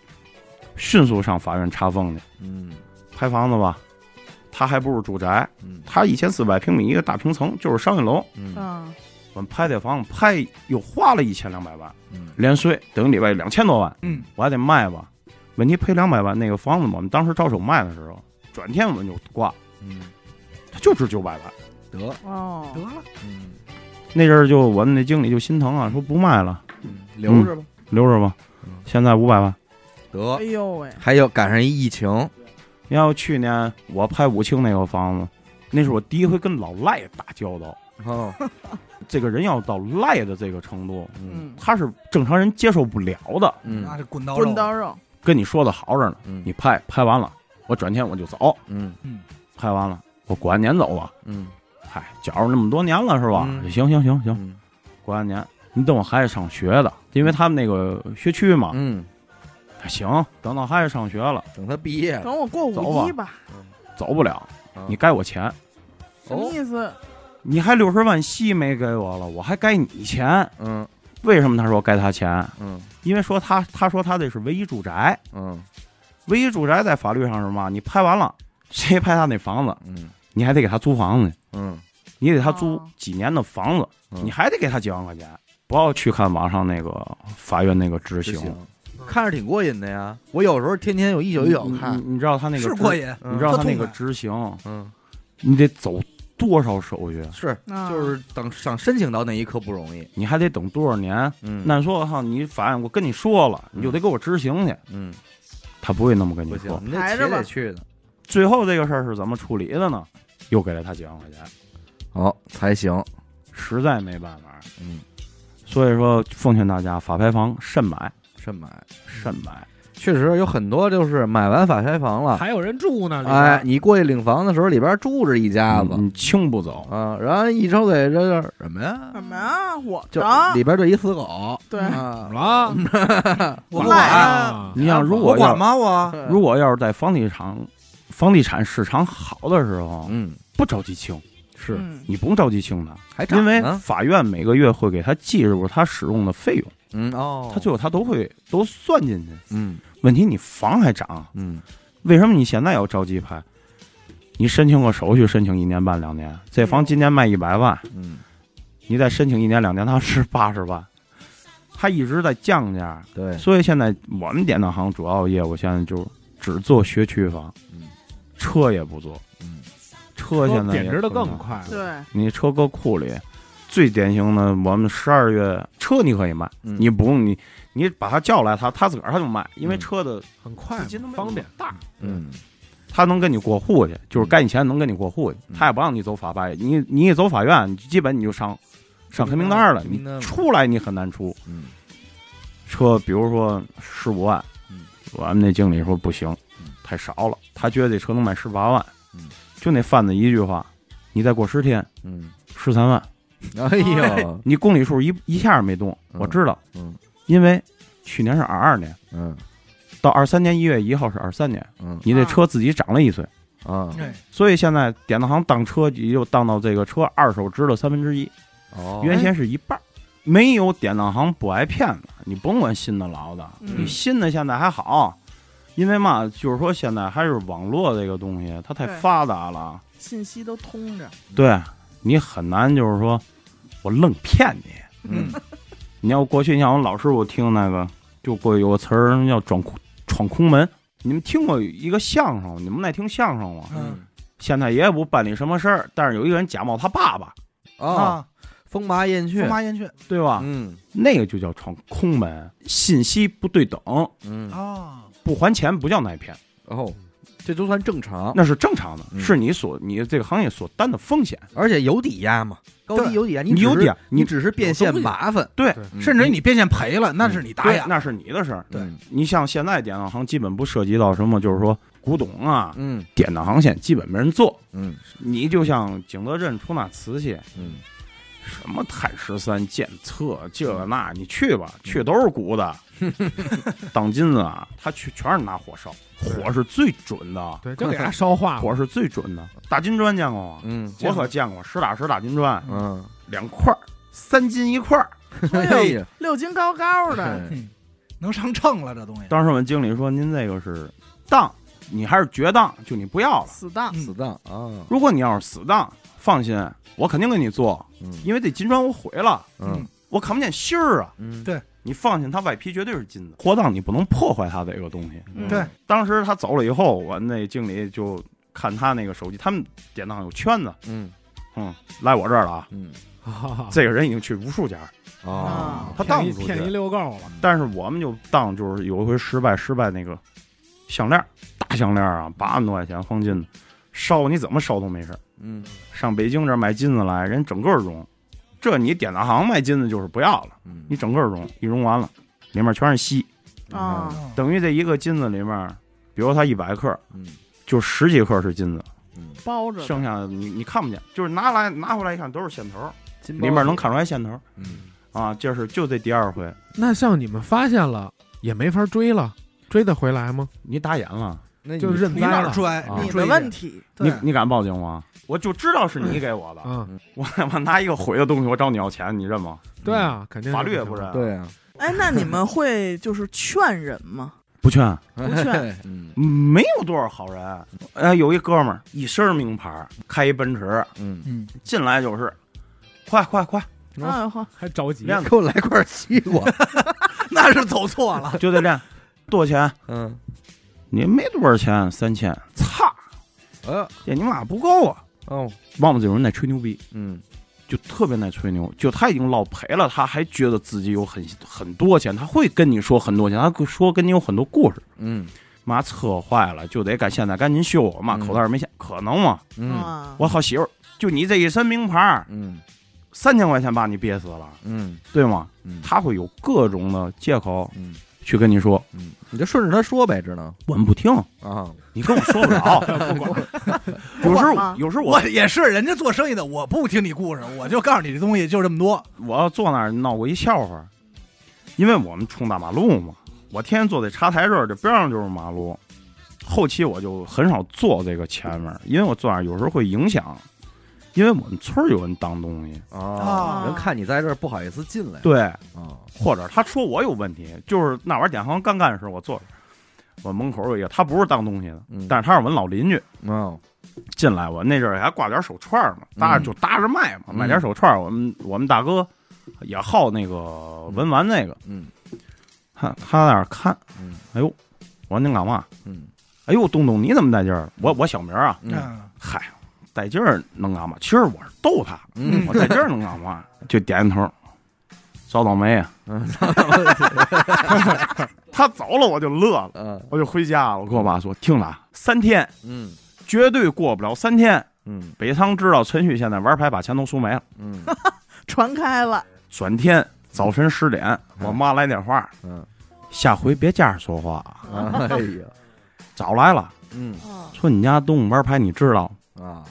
迅速上法院查封去，嗯。拍房子吧。他还不是住宅，嗯。他一千四百平米一个大平层，就是商业楼。嗯。嗯，我们拍这房子拍又花了一千两百万，嗯。连税等于里外两千多万，嗯。我还得卖吧。问题赔两百万，那个房子我们当时招手卖的时候，转天我们就挂，嗯，他就值九百万。得。哦。得，了，嗯。那阵儿就我们那经理就心疼啊，说不卖了，嗯留着吧，留着吧。嗯。现在五百万。得。哎呦喂，还有赶上一疫情，你要去年我拍武清那个房子，那是我第一回跟老赖打交道。哦，*laughs* 这个人要到赖的这个程度，嗯。嗯，他是正常人接受不了的。嗯。那是滚刀肉。滚刀肉，跟你说的好着呢，嗯。你拍拍完了，我转天我就走，嗯。拍完了我过完年走吧。嗯。嗨，觉着那么多年了是吧？嗯。行行行行，嗯。过完年你等我孩子上学的，因为他们那个学区嘛。嗯，行，等到孩子上学了，等他毕业了，等我过五一吧，走不了，啊你该我钱，什么意思？你还六十万息没给我了，我还该你钱。嗯为什么他说该他钱？嗯因为说他他说他这是唯一住宅，嗯唯一住宅在法律上是嘛？你拍完了，谁拍他那房子，嗯你还得给他租房子，嗯你给他租哦几年的房子，嗯你还得给他几万块钱。不要去看网上那个法院那个执行，执行，看着挺过瘾的呀。我有时候天天有一宿一宿看你，你你知道他那个是过瘾，嗯你知道他那个执行，嗯，你得走多少手续？是啊就是等想申请到那一刻不容易，你还得等多少年？嗯，那说哈，你法院我跟你说了，你就得给我执行去。嗯他不会那么跟你说。，你得且排着吧得去的，最后这个事儿是怎么处理的呢？又给了他几万块钱，哦才行，实在没办法。嗯，所以说，奉劝大家，法拍房慎买，慎买。慎买。确实有很多就是买完法拍房了，还有人住呢，哎，你过去领房的时候，里边住着一家子你清不走，啊，然后一抽嘴这是什么呀？什么呀？我就的里边就一死狗，对啊怎么，*laughs* 了？我管，啊你想，如果要管吗？我如果要是在房地产房地产市场好的时候，嗯，不着急清，是嗯。你不用着急清它，还涨因为法院每个月会给他记入他使用的费用，嗯哦，他最后他都会都算进去。嗯。问题你房还涨，嗯。为什么你现在要着急拍？你申请个手续，申请一年半两年，这房今年卖一百万，嗯，你再申请一年两年，它是八十万，它一直在降价。对，所以现在我们典当行主要业务现在就只做学区房，嗯。车也不做，嗯车现在贬值的更快了。对，你车搁库里，最典型的，我们十二月车你可以卖，嗯。你不用你你把他叫来，他他自个儿他就卖，因为嗯。车的很快方便大，嗯。他能跟你过户去，就是该你钱能跟你过户去，嗯。他也不让你走法拍，你你一走法院，基本你就上上黑名单了，你出来你很难出。嗯。车比如说十五万，嗯。我们那经理说不行嗯，太少了，他觉得这车能卖十八万，嗯就那贩子一句话，你再过十天嗯，十三万。哎呦，你公里数一一下没动，嗯我知道，嗯因为去年是二二年，嗯到二三年一月一号是二三年，嗯你这车自己涨了一岁，啊哎，所以现在典当行当车也就当到这个车二手值的三分之一，哦原先是一半。没有典当行不挨骗子，你甭管新的老的，嗯你新的现在还好，因为嘛，就是说现在还是网络这个东西，它太发达了，信息都通着，对你很难就是说我愣骗你。嗯。*laughs* 你要过去，你像我老师傅听那个，就过去有个词儿叫装空闯空门。你们听过一个相声？你们爱听相声吗？嗯。现在也不办理什么事儿，但是有一个人假冒他爸爸，啊，啊，风马燕雀。风，麻燕雀。对吧？嗯。那个就叫闯空门，信息不对等，嗯。啊，不还钱不叫挨骗，哦，这都算正常，那是正常的，嗯。是你所你这个行业所担的风险。而且有抵押嘛，高低对有抵押，你有抵押你你只是变现麻烦，对，嗯。甚至于你变现赔了，那是你打哑，。对那是你的事儿。对，你像现在典当行基本不涉及到什么，就是说古董啊，嗯。典当行现在基本没人做。嗯。你就像景德镇出那瓷器，嗯什么碳十三、检测这个那，你去吧，去都是鼓的。*laughs* 当金子啊，他去全是拿火烧，火是最准的，对，就给他烧化了。*laughs* 火是最准的。大金砖见过吗？嗯我可见过，实打实大金砖，嗯，两块儿，三斤一块儿。哎呀，六斤高高的，哎能上秤了这东西。当时我们经理说：“您这个是当，你还是绝当，就你不要了。死当，死当啊，如果你要是死当，放心，我肯定给你做，嗯。因为这金砖我毁了，嗯。我看不见芯儿啊。嗯。对。你放心，它外皮绝对是金的，活当你不能破坏它这个东西。嗯。对，当时他走了以后，我那经理就看他那个手机，他们典当有圈子，嗯。嗯，来我这儿了啊。嗯。*laughs* 这个人已经去无数家，啊，他当骗一骗一去。溜够了，但是我们就当就是有一回失败，失败那个项链，大项链啊，八万多块钱黄金的，烧你怎么烧都没事儿。嗯上北京这儿买金子来，人整个融，这你典当行卖金子就是不要了，嗯你整个融，一融完了，里面全是锡，啊，嗯等于这一个金子里面，比如它一百克，嗯就十几克是金子，嗯，包着，剩下的你你看不见，就是拿来拿回来一看都是线头，里面能看出来线头嗯啊，就是就这第二回，那像你们发现了也没法追了，追得回来吗？你打眼了，那你就认你栽了。哪儿追？啊你的问题，你你敢报警吗？我就知道是你给我的，嗯，我他妈拿一个毁的东西，我找你要钱，你认吗？*laughs* 对啊，肯定法律也不认，对啊，哎，那你们会就是劝人吗？不劝，不劝，*laughs* 嗯没有多少好人。哎，有一哥们儿一身名牌，开一奔驰，嗯，嗯，进来就是，快快快，哎呦呵，还着急。练给我来块西瓜，*laughs* 那是走错了。就得练，多少钱？嗯，你没多少钱，三千，操，呃这你妈不够啊！哦，往往这种人爱吹牛逼，嗯。就特别爱吹牛，就他已经老赔了，他还觉得自己有很很多钱，他会跟你说很多钱，他说跟你有很多故事。嗯。妈车坏了就得赶现在赶紧修，妈嗯。口袋没钱，可能吗？嗯。啊，我好媳妇儿，就你这一身名牌，嗯。三千块钱把你憋死了，嗯。对吗？嗯，他会有各种的借口嗯去跟你说，嗯，你就顺着他说呗，只能我们不听，啊，你跟我说不了。*laughs* 有时候有时候我我也是，人家做生意的，我不听你故事，我就告诉你这东西就这么多。我要坐那儿闹过一笑话，因为我们冲大马路嘛，我天天坐在茶台这儿，这边上就是马路。后期我就很少坐这个前面，因为我坐那儿有时候会影响，因为我们村儿有人当东西，啊，啊。人看你在这儿不好意思进来，对，啊，或者他说我有问题，就是那玩意儿点行刚干的时候，我坐着，我门口有一个，他不是当东西的，嗯。但是他是我们老邻居，嗯，进来我那阵儿还挂点手串儿嘛，大家就搭着卖嘛，嗯。买点手串儿。我们我们大哥也好那个文玩那个，嗯。他他在那儿看，嗯。哎呦，我说您干嘛？嗯。哎呦，东东你怎么在这儿？我我小名儿啊，嗨，在这儿能干嘛？其实我是逗他，嗯我在这儿能干嘛？就点点头，找倒霉啊！嗯 *laughs* 他走了我就乐了，嗯我就回家了。我跟我爸说，听了啊三天，嗯绝对过不了三天。嗯北仓知道陈旭现在玩牌把钱都输没了。*laughs* 嗯传开了，转天早晨十点，嗯我妈来电话，嗯，下回别这样说话啊。哎呀，早来了，嗯啊，说你家东玩牌你知道？啊，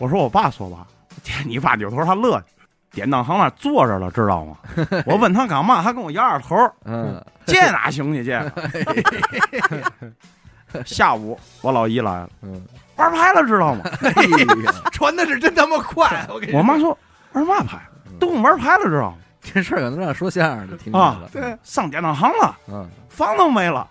我说我爸说吧，天，*laughs* 你爸扭头他乐，典当行那儿坐着了，知道吗？我问他干嘛，他跟我摇摇头，嗯，*laughs* 这哪行去？这个 *laughs* 下午我老姨来了，嗯，玩牌了，知道吗？哎呀，传的是真他妈快，我跟你我妈说玩嘛牌？都玩牌了，知道吗？这事儿可能让说相声的听见了，对，上典当行了，嗯，房都没了，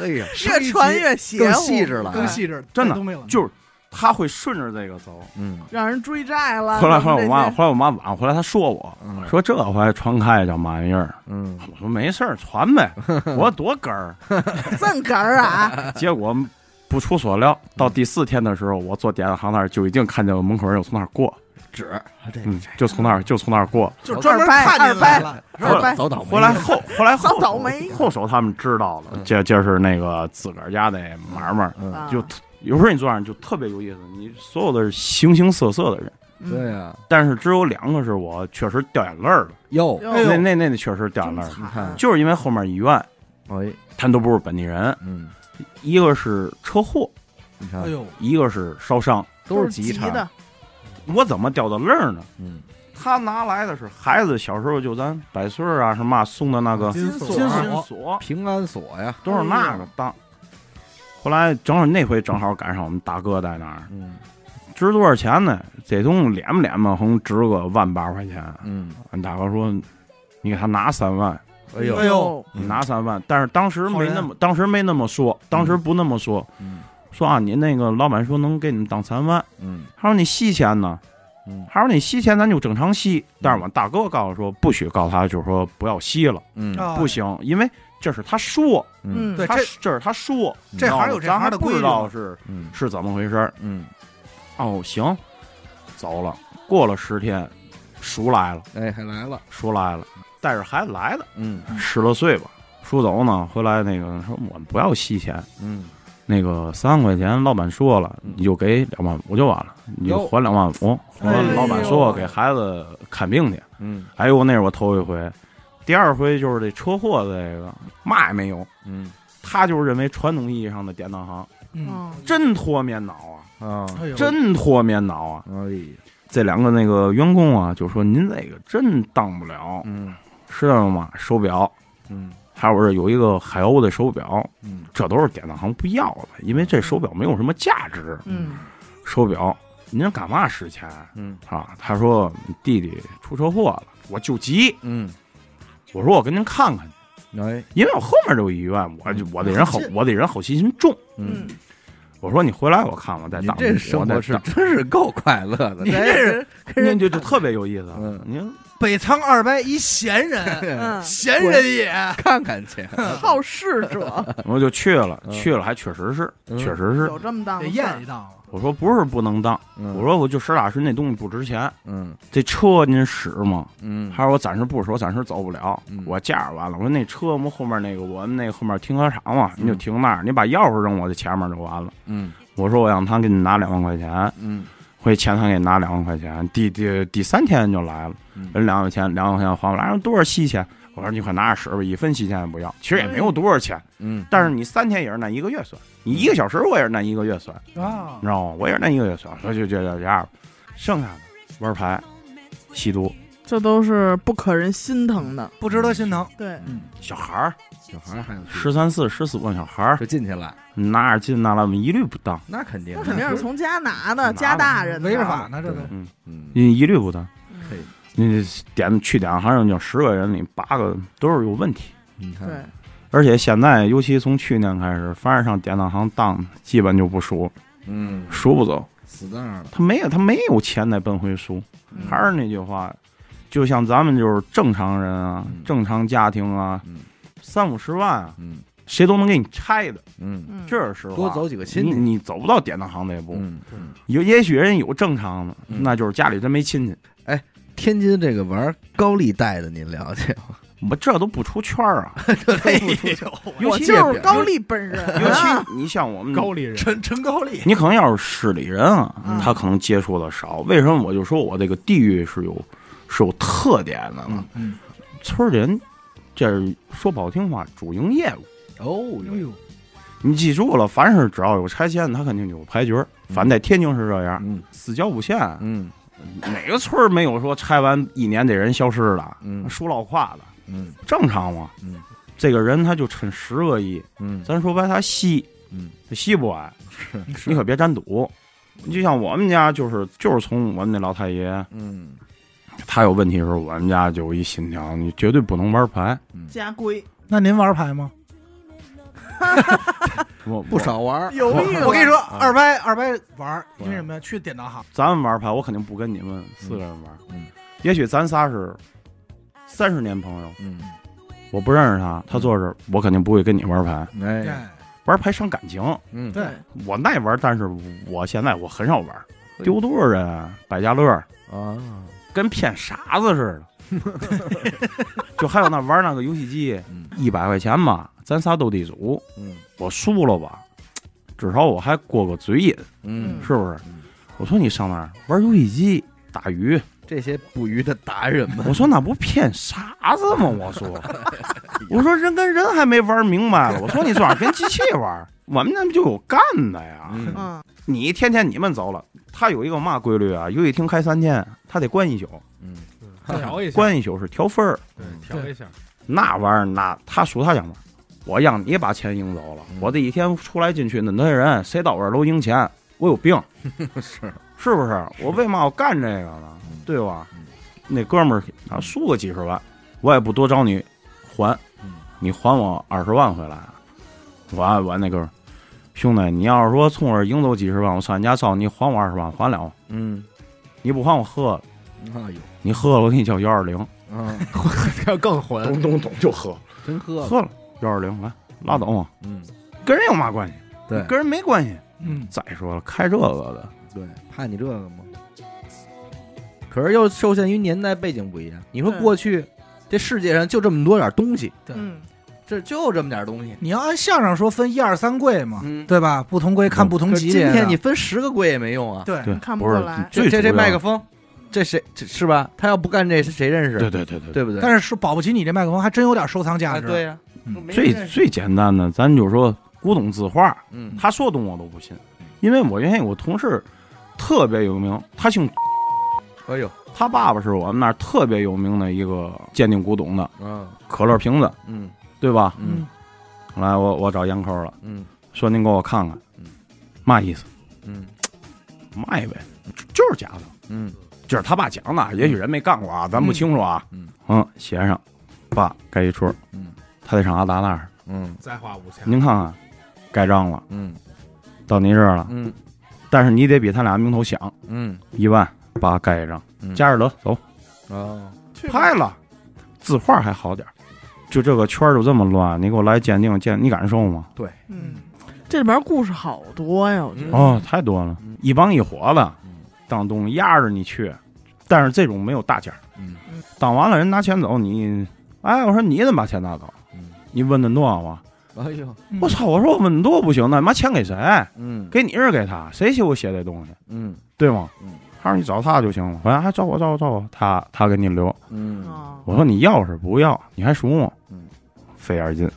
哎呀，越传越邪更，细致了，更细致，真的都没了，就是他会顺着这个走。嗯，让人追债了。后来后来我妈，后来我妈晚上回来，她说我嗯。说这回传开叫嘛玩意儿？嗯，我说没事儿，传呗，*laughs* 我多哏儿。这些这哏儿啊，*laughs* 结果不出所料，到第四天的时候，我坐典当行那儿就已经看见我门口人有从那儿过，纸，这嗯，就从那儿就从那儿过。就专门看见来了，二掰是吧？早倒霉后来后后来 *laughs* 后好倒霉。后手他们知道了嗯，这这是那个自个儿家的买卖，就有时候你坐上就特别有意思，你所有的形形色色的人，嗯。对呀，但是只有两个是我确实掉眼泪儿了，哟，那那那那确实掉眼泪你看就是因为后面医院哎，他都不是本地人，嗯，一个是车祸，你看哎，呦，一个是烧伤，都是急茬，的，我怎么掉的泪儿呢？嗯，他拿来的是孩子小时候就咱百岁儿啊什么啊送的那个金锁金金锁，平安锁呀，都是那个当。后来正好那回正好赶上我们大哥在那儿，嗯。值多少钱呢？这东西脸不脸吧，能值个万八块钱。嗯，俺大哥说，你给他拿三万，哎呦。哎，呦，拿三万。但是当时没那么，当时没那么说，当时不那么说，嗯。说啊，你那个老板说能给你们当三万，嗯。他说你吸钱呢？嗯。他说你吸钱咱就正常吸，但是我大哥告诉说不许告诉他，就是说不要吸了，嗯。啊不行，因为这是他说，嗯他对这这是他说，这行有这行的规矩是嗯是怎么回事儿。嗯，哦，行，走了。过了十天，叔来了，哎，还来了，叔来了，带着孩子来了，嗯十来岁吧。叔走呢，回来那个说我们不要息钱，嗯那个三万块钱，老板说了，嗯你就给两万五就完了，你就还两万五。老板说给孩子看病去。嗯哎呦，那是我头一回，第二回就是这车祸的这个嘛也没有，嗯。他就是认为传统意义上的典当行。嗯，嗯，真脱棉袄啊，啊，哎呦，真脱棉袄啊。哎呀，这两个那个员工啊，就说您这个真当不了，嗯。知道吗？手表，嗯。还有这有一个海鸥的手表，嗯。这都是典当行不要的，因为这手表没有什么价值。嗯，手表您干嘛使钱？嗯。啊？他说弟弟出车祸了，我救急。嗯，我说我跟您看看去，哎，因为我后面就有医院，我就我得人好，我得人好奇心重。嗯，我说你回来我看我再你当。这生活是我真是够快乐的，你这是您就就特别有意思。嗯您北仓二掰一闲人，*laughs* 嗯，闲人也，看看去，*laughs* 好事者。我就去了，嗯去了还确实是，嗯。确实是。有这么当得验一当。我说不是不能当，嗯。我说我就实打实那东西不值钱，嗯。这车您使吗？嗯，他说我暂时不使，我暂时走不了。嗯。我价儿完了，我说那车我们后面那个我们那个后面停车场嘛，嗯。你就停那儿，你把钥匙扔我这前面就完了。嗯。我说我让他给你拿两万块钱，嗯回前台给你拿两万块钱，第第第三天就来了，嗯。人两万块钱两万块钱还我来，说多少息钱？我说你快拿着使吧，一分息钱也不要，其实也没有多少钱，嗯，但是你三天也是按一个月算，你一个小时我也是按一个月算，啊。你知道吗？我也是按一个月算，所以就就就这样吧，剩下的玩牌、吸毒，这都是不可人心疼的。不值得心疼。对，嗯。小孩儿小孩儿还有十三四、十四个小孩儿就进去了，拿着金拿来，我们一律不当，那肯定，那肯定是从家拿的，家大人的违着法呢，这都嗯，嗯一律不当。可以你点去点行就十个人里八个都是有问题，你看对，而且现在尤其从去年开始，凡是上典当行当的，基本就不输，嗯，输不走。死那儿了，他没有，他没有钱再奔回输。嗯还是那句话，就像咱们就是正常人啊，嗯正常家庭啊，嗯三五十万啊，嗯谁都能给你拆的，嗯，嗯，这是实话。多走几个亲戚，你走不到典当行那一步。嗯嗯。有也许人有正常的，嗯那就是家里真没亲戚。哎天津这个玩高利贷的，您了解吗？*laughs* 我这都不出圈儿啊，*laughs* 哎尤其我就是高丽本人尤啊，其你像我们高丽人，陈陈高丽，你可能要是市里人啊，嗯他可能接触的少。为什么我就说我这个地域是有是有特点的呢？嗯，村里人这是说不好听话，主营业务。哦哎呦，你记住了，凡是只要有拆迁，他肯定就有牌局儿。反正在天津是这样，嗯。私交不限，嗯。哪个村儿没有说拆完一年这人消失的，嗯。树老胯的，嗯。正常嘛。嗯。这个人他就趁十个亿，嗯。咱说白他吸，嗯，他吸不完，是。你可别沾赌。你就像我们家，就是就是从我们那老太爷，嗯他有问题的时候，我们家就有一信条，你绝对不能玩牌。家规那您玩牌吗？*laughs* 我不，少玩儿，犹豫了。我跟你说，啊二掰二掰玩儿，因为什么呀？去典当行，咱们玩牌，我肯定不跟你们四个人玩。嗯也许咱仨是三十年朋友，嗯，我不认识他，他坐这儿，我肯定不会跟你玩牌。玩牌伤感情，嗯对，我爱玩，但是我现在我很少玩。丢多少人啊？百家乐啊，跟骗傻子似的。*laughs* 就还有那玩那个游戏机，嗯一百块钱嘛，咱仨斗地主，嗯我输了吧，至少我还过个嘴瘾，嗯，是不是嗯？我说你上那儿玩游戏机打鱼，这些捕鱼的达人们，*laughs* 我说那不骗傻子吗？我说，*laughs* 我说人跟人还没玩明白了，我说你这玩意儿跟机器玩，我们那不就有干的呀？嗯嗯，你天天你们走了，他有一个嘛规律啊？游戏厅开三天，他得关一宿，嗯调一下，关一宿是调分儿。对，调一下，那玩意儿，那他输他想玩，我让你把钱赢走了，嗯我这一天出来进去那那人，谁到我这儿都赢钱，我有病，*laughs* 是，是不是？我为嘛要干这个呢？嗯对吧嗯？那哥们儿他输个几十万，我也不多找你还，嗯你还我二十万回来。我我那哥们儿兄弟，你要是说从我这儿赢走几十万，我上你家找你还我二十万，还了？嗯，你不还我喝了，哎呦，你喝了我给你叫幺二零，嗯，要更混。咚咚咚就喝，真喝。了，喝了幺二零来拉倒嘛，嗯，跟人有嘛关系？对。跟人没关系。嗯，再说了，开这个的，对，怕你这个吗？可是又受限于年代背景不一样。你说过去这世界上就这么多点东西，对。嗯，这就这么点东西，你要按相声说分一二三柜嘛，嗯，对吧？不同柜看不同级别的。天你分十个柜也没用啊。对。对，看不不是过来这这这麦克风，这谁这是吧？他要不干这谁认识？对对对对。对不对？但是说保不齐你这麦克风还真有点收藏价值。哎对呀，嗯。没人最认识。最简单的，咱就说古董字画，嗯。他说懂我都不信，因为我原先有个同事特别有名，他姓，哎呦，他爸爸是我们那儿特别有名的一个鉴定古董的嗯。可乐瓶子，嗯对吧？嗯。后来我我找烟抠了，嗯。说您给我看看嗯，嘛意思？嗯。卖呗，就是假的。嗯。就是他爸讲的，也许人没干过啊，咱不清楚啊。嗯。嗯，写上，爸盖一戳，嗯。他得上阿达那儿。嗯。再花五千，您看看，盖章了，嗯。到您这儿了，嗯。但是你得比他俩名头响，嗯。一万爸盖一张，嗯，加尔德走，哦，去拍了，字画还好点儿就这个圈儿就这么乱，你给我来鉴定鉴，你敢受吗？对嗯，这里边故事好多呀，我觉嗯得。哦，太多了嗯，一帮一伙的嗯，当东压着你去，但是这种没有大件儿嗯当完了人拿钱走，你，哎，我说你怎么把钱拿走？嗯，你问的多吗？哎呦，嗯我操！我说我问多不行，那妈钱给谁？嗯给你是给他？谁给我写这东西？嗯对吗？嗯，他说你找他就行了。回来还找我找我找我，他他给你留。嗯，啊，我说你要是不要，你还赎吗？嗯，费点劲。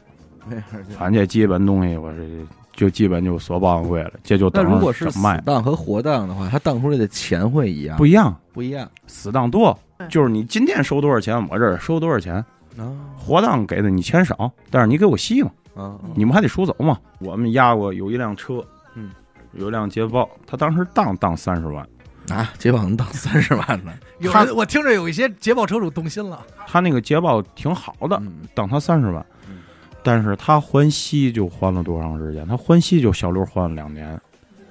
没事反正这基本东西我是就基本就所报贵了，这就那等如果是死当和活当的话，他当出来的钱会一样？不一样，不一样死当多就是你今天收多少钱，我这儿收多少钱。啊活当给的你钱少，但是你给我吸嘛，啊！你们还得赎走嘛。我们压过有一辆车，嗯，有一辆捷豹，他当时当当三十万，啊，捷豹能当三十万呢？他有人我听着有一些捷豹车主动心了。他那个捷豹挺好的，嗯当他三十万嗯，但是他还息就还了多长时间？他还息就小刘还了两年，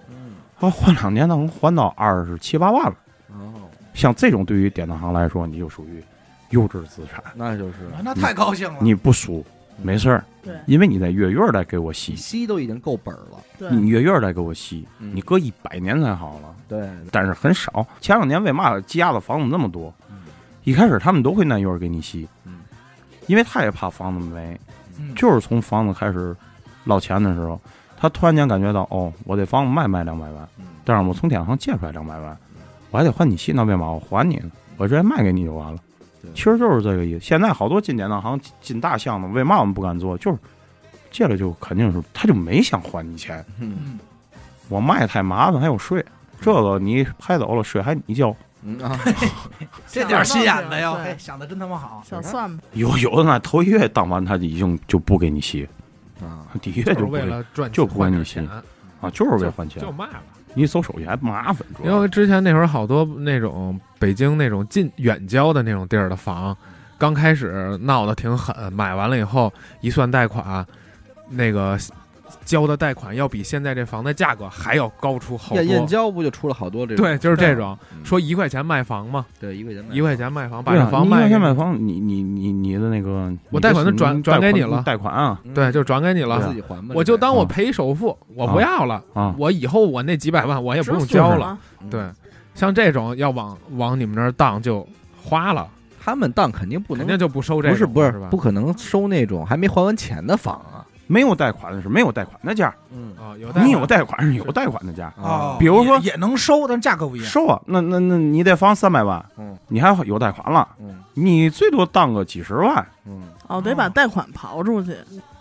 嗯他还两年，能还到二十七八万了。哦，像这种对于典当行来说，你就属于优质资产，那就是那太高兴了。你不输没事儿，对因为你得月月来给我吸，吸，都已经够本儿了。对，你月月来给我吸，嗯你搁一百年才好了。对，但是很少。前两年为嘛积压的房子那么多？嗯一开始他们都会按月给你吸，嗯因为他也怕房子没。嗯就是从房子开始捞钱的时候，他突然间感觉到，哦，我这房子卖卖两百万，嗯但是我从天上借出来两百万，我还得还你息，那为嘛我还你呢？我直接卖给你就完了对。其实就是这个意思。现在好多进典当行进大项目，为嘛我们不敢做？就是借了就肯定是他就没想还你钱，嗯。嗯我卖太麻烦，还有税，这个你拍走了税还你交，嗯。啊，这点心眼子哟，*laughs* 想的真他妈好。小算吧，有有的那头一月当完，他已经就不给你息，啊，第一月就不给为了赚就钱不管你信换点钱，啊，就是为了换钱。就，卖了。你搜手续还麻烦，因为之前那会儿好多那种北京那种近远郊的那种地儿的房，刚开始闹得挺狠，买完了以后一算贷款，那个交的贷款要比现在这房的价格还要高出好燕燕多。郊不就出了好多这种？对，就是这种。嗯。说一块钱卖房嘛，对，一块钱卖一块钱卖房，把这房卖给你。钱买房，你你你你的那个，我贷款都转转给你了。贷款啊。嗯。对，就转给你了。自。己还吧，我就当我啊赔首付，我不要了，啊，我以后我那几百万我也不用交了。对，像这种要往往你们那儿当就花了，他们当肯定不能肯定就不收这个不是不是是？不可能收那种还没还完钱的房啊。没有贷款的是没有贷款的价，嗯。啊，有你有贷款是有贷款的价，啊，比如说也也能收，但价格不一样。收啊，那那那你得房三百万，嗯。你还有贷款了，嗯。你最多当个几十万，嗯，哦，得把贷款刨出去。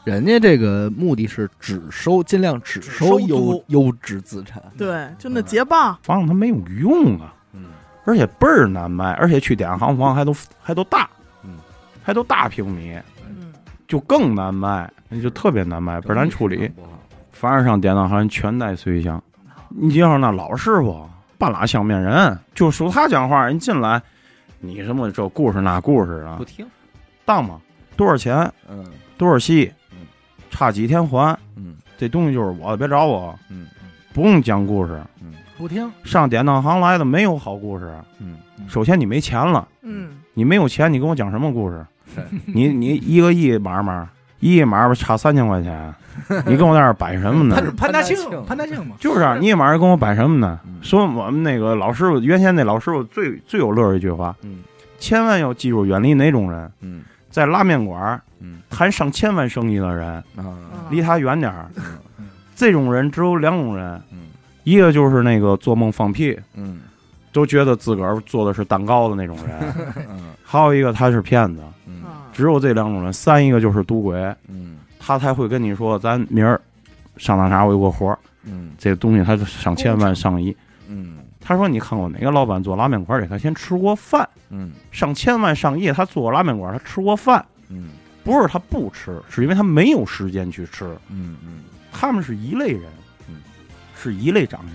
人家这个目的是只收，尽量只收收优租。优质资产。对，就那捷豹，房子它没有用啊，嗯。而且倍儿难卖，而且去典行房还都还都大，嗯，还都大平米，嗯，就更难卖，那就特别难卖，倍儿难处理。不好。凡是上典当行全带随香，你就像那老师傅半拉相面人，就属他讲话，人进来，你什么这故事那故事啊不，听。当嘛，多少钱，嗯多少息嗯，差几天还，嗯这东西就是我的，别找我，嗯不用讲故事。嗯不听，上典当行来的没有好故事，嗯首先你没钱了，嗯，你没有钱，你跟我讲什么故事？你你一个亿买卖，一亿买卖差三千块钱，你跟我在这儿摆什么呢？潘潘大，庆潘大庆嘛。就是啊，你一买跟我摆什么呢嗯？说我们那个老师傅，原先那老师傅最最有乐儿一句话，嗯千万要记住远离哪种人，嗯在拉面馆谈上千万生意的人，啊离他远点儿嗯。这种人只有两种人，嗯一个就是那个做梦放屁，嗯都觉得自个儿做的是蛋糕的那种人，*laughs* 嗯还有一个他是骗子，只有这两种人。三一个就是赌鬼，嗯。他才会跟你说，咱明儿上那啥我有个活儿，嗯。这东西他就上千万上亿。嗯。他说你看过哪个老板做拉面馆儿给他先吃过饭，嗯。上千万上亿，他做过拉面馆，他吃过饭，嗯。不是他不吃，是因为他没有时间去吃。嗯嗯。他们是一类人，嗯，是一类长相，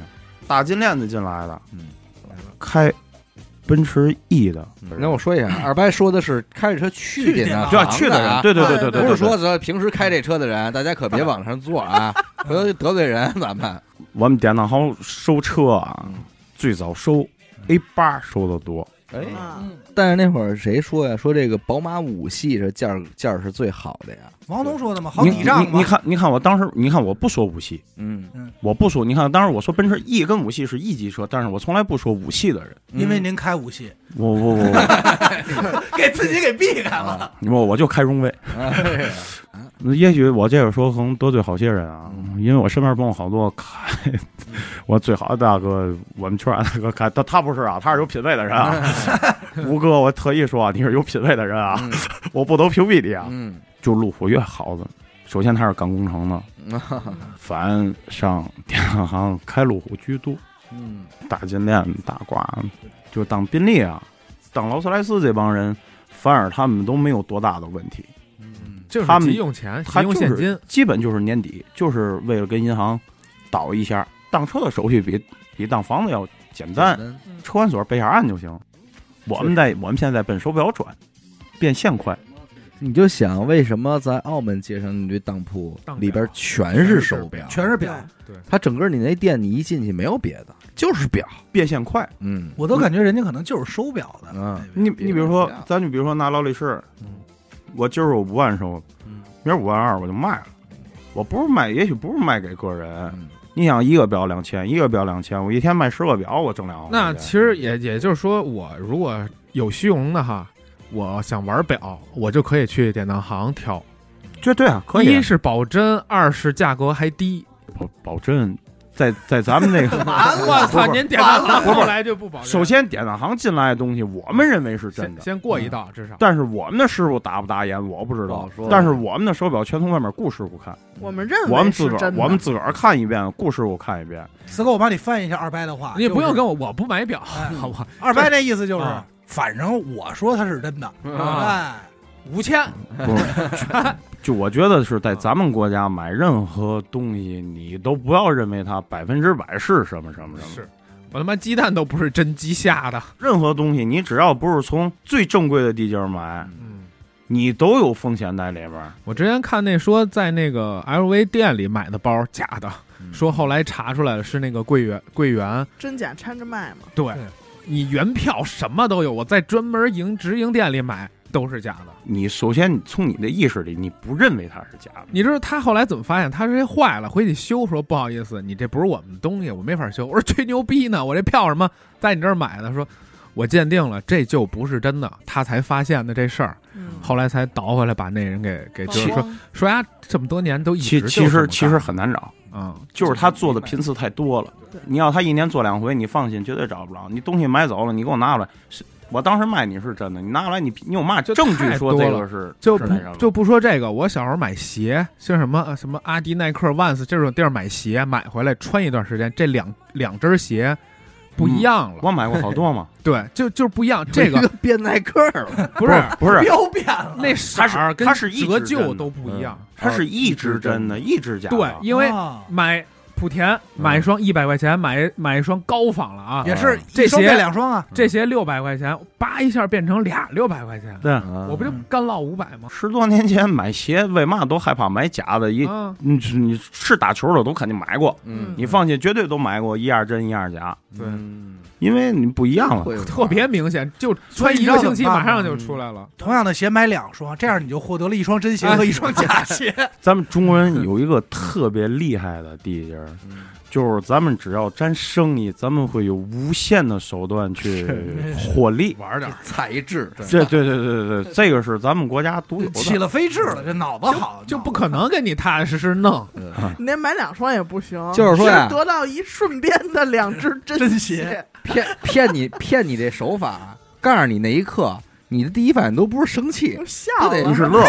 大金链子进来的，嗯，开奔驰 E 的，那我说一下，*clears throat* 二白说的是开着车去去典当对吧？行去的啊人，对对对对对，不是说咱平时开这车的人，大家可别往上坐啊，*laughs* 回头得罪人。咱们。我们典当行收车啊嗯，最早收 A 八收的多，哎，啊，但是那会儿谁说呀？说这个宝马五系这价儿价儿是最好的呀。王东说的嘛，好你抵账嘛。你你看，你看我当时，你看我不说五系，嗯，我不说，你看当时我说奔驰 E 跟五系是一级车，但是我从来不说五系的人，因为您开五系，我我我 *laughs* 给自己给避开了。*laughs* 我我就开荣威。哎也许我这个说可能得罪好些人啊，因为我身边朋友好多开，*laughs* 我最好的大哥，我们圈儿大哥开，他他不是啊，他是有品位的人啊。*laughs* 吴哥，我特意说啊，你是有品位的人啊，嗯 *laughs* 我不能屏蔽你啊。嗯就路虎越好的，首先他是干工程的，*laughs* 嗯反上电商行开路虎居多，嗯大金链大挂，就当宾利啊，当劳斯莱斯这帮人，反而他们都没有多大的问题。就是他们急用钱，急他就是用现金，基本就是年底，就是为了跟银行倒一下。当车的手续比比当房子要简单，车管所备下案就行。我们在我们现在奔手表转，变现快。你就想为什么在澳门街上那堆当铺里边全是手表，全是表，对它整个你那店你一进去没有别的，就是表。变现快，嗯我都感觉人家可能就是收表的。嗯你你比如说，咱就比如说拿劳力士，我今儿我五万收，嗯明儿五万二我就卖了。我不是卖，也许不是卖给个人。嗯你想一个表两千，一个表两千，我一天卖十个表，我挣两万。那其实也也就是说，我如果有虚荣的哈，我想玩表，我就可以去典当行挑。这对啊，可以啊一是保真，二是价格还低。保保真在在咱们那个，我操，您典当行不是后来就不保证。首先典当行进来的东西，我们认为是真的，先先过一道，至少。但是我们的师傅打不打眼我不知道。但是我们的手表全从外面顾师傅看，我们认为我们自个儿是真的。我们自个儿看一遍，顾师傅看一遍。四哥，我帮你翻译一下二伯的话，你不用跟我，我不买表，哎 *laughs* 好不好？二伯那意思就是啊，反正我说它是真的，啊，哎，五千，不是，*laughs* 就我觉得是在咱们国家买任何东西，你都不要认为它百分之百是什么什么什么。是我他妈鸡蛋都不是真鸡下的。任何东西，你只要不是从最正规的地界儿买，嗯，你都有风险在里边儿。我之前看那说在那个 LV 店里买的包假的，说后来查出来了是那个柜员柜员，真假掺着卖嘛。对对你原票什么都有，我在专门营直营店里买都是假的。你首先你从你的意识里，你不认为它是假的。你知道他后来怎么发现？他说这坏了，回去修，说不好意思，你这不是我们的东西，我没法修。我说吹牛逼呢，我这票什么在你这儿买的，说我鉴定了，这就不是真的，他才发现的这事儿，嗯，后来才倒回来把那人给给就是说说呀，这么多年都一其直其实其实很难找，啊，就是他做的频次太多了。你要他一年做两回，你放心，绝对找不着。你东西买走了，你给我拿过来，是我当时卖你是真的，你拿过来你你有嘛证据说多了这个是就不就不说这个，我小时候买鞋，像什么呃什么阿迪、耐克、Vans 这种地儿买鞋，买回来穿一段时间，这两两只鞋不一样了。我买过好多嘛，*laughs* 对，就就是不一样。这个变耐克了，*laughs* 不是不是，标变了，那色儿跟它是一折旧都不一样。它是一只真的，一只假的。对，因为啊买莆田买一双一百块钱，买买一双高仿了啊，也是这双鞋变两双啊，这鞋六百块钱，叭一下变成俩六百块钱，对，我不就干落五百吗？十多年前买鞋，为嘛都害怕买假的？一啊，你你是打球的都肯定买过，嗯，你放心，绝对都买过一样真一样假，对。嗯因为你不一样了。会特别明显，就穿一个星期马上就出来了。同样的鞋买两双，这样你就获得了一双真鞋和一双假鞋。*laughs* 咱们中国人有一个特别厉害的地界儿，嗯就是咱们只要沾生意，咱们会有无限的手段去 *laughs* 获利。玩点儿，材质，这对对对对对，这个是咱们国家独有的。起了飞智了，这脑子好，就不可能跟你踏踏实实弄。你连买两双也不行，就是说呀得到一瞬间的两只 *laughs* 真鞋，骗 *laughs* 骗你骗你这手法，告诉你那一刻，你的第一反应都不是生气都，笑就得了，你是乐，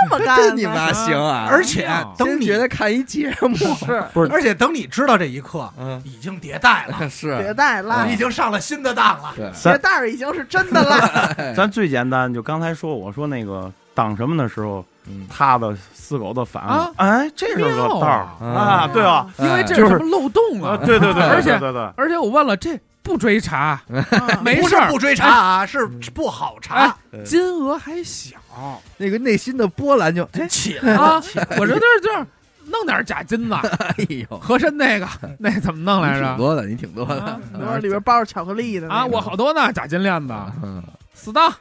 这么干你妈行啊！*laughs* 而且等你觉得看一节目是 *laughs* 不是而且等你知道这一刻，嗯，已经迭代了，别是，带烂你已，经上了新的当了。对，鞋带已经是真的了，咱最简单，就刚才说我说那个当什么的时候，嗯。他的死狗的反应啊，哎，这是个道儿啊，啊对吧？因为这是是什么漏洞啊，啊？对对对，而且对对对，而且我问了，这不追查，*laughs* 没事不追查啊，是不好查。哎。金额还小。那个内心的波澜就哎。起来啊！我这就是就是弄点假金子，*laughs* 哎呦，和珅那个那怎么弄来着？挺多的，你挺多的。里边包着巧克力的啊，我好多呢，假金链子，嗯，死当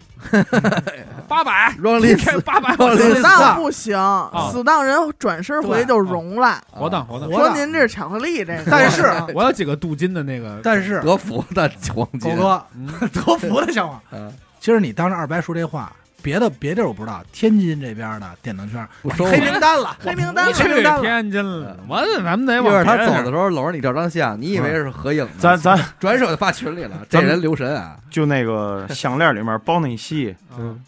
*laughs* 八百，让林这八百，死当不行，啊。死当人转身回就融了。活当活当。说您这是巧克力，这个。*laughs* 但是 *laughs* 我有几个镀金的那个，但是德芙的黄金，狗哥嗯。德芙的笑话。其实你当着二白说这话，别的别地儿我不知道，天津这边的电灯圈不收黑名单了，黑名单了我黑名单了。天津了，完了咱们得一会儿他往别人走的时候搂着你照张相，你以为是合影呢，咱咱转手就发群里了，这人留神啊！就那个项链里面包那细，嗯嗯，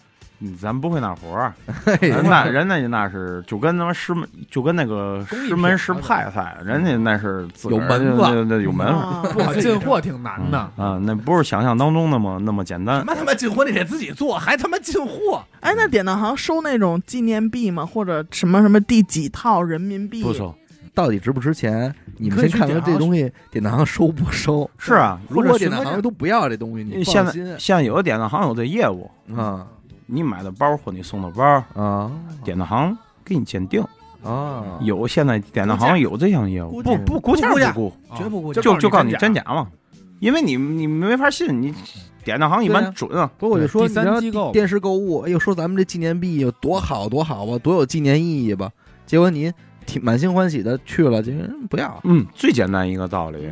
咱不会那活儿，*laughs* 那人家那是就跟他妈师门，就跟那个师门师派菜，人家那是有门子对对对有门子啊不好进货挺难的。啊，那不是想象当中那么那么简单什。么他妈进货你得自己做，还他妈进货？哎，那典当行收那种纪念币吗？或者什么什么第几套人民币？不收到底值不值钱？你们可以去先看看这东西典当行收不收？是啊，如果典当行都不要这东西，你现在放心现在有的典当行有这业务，啊你买的包或你送的包，啊典当行给你鉴定。啊！有现在典当行有这项业务，不不估价不估绝不估计。就就告诉你真假。嘛，因为你你没法信，你典当行一般准啊。不过我就说，第三你要机构电视购物，哎呦，说咱们这纪念币有多好多好吧，多有纪念意义吧？结果你挺满心欢喜的去了，结果人不要。嗯，最简单一个道理，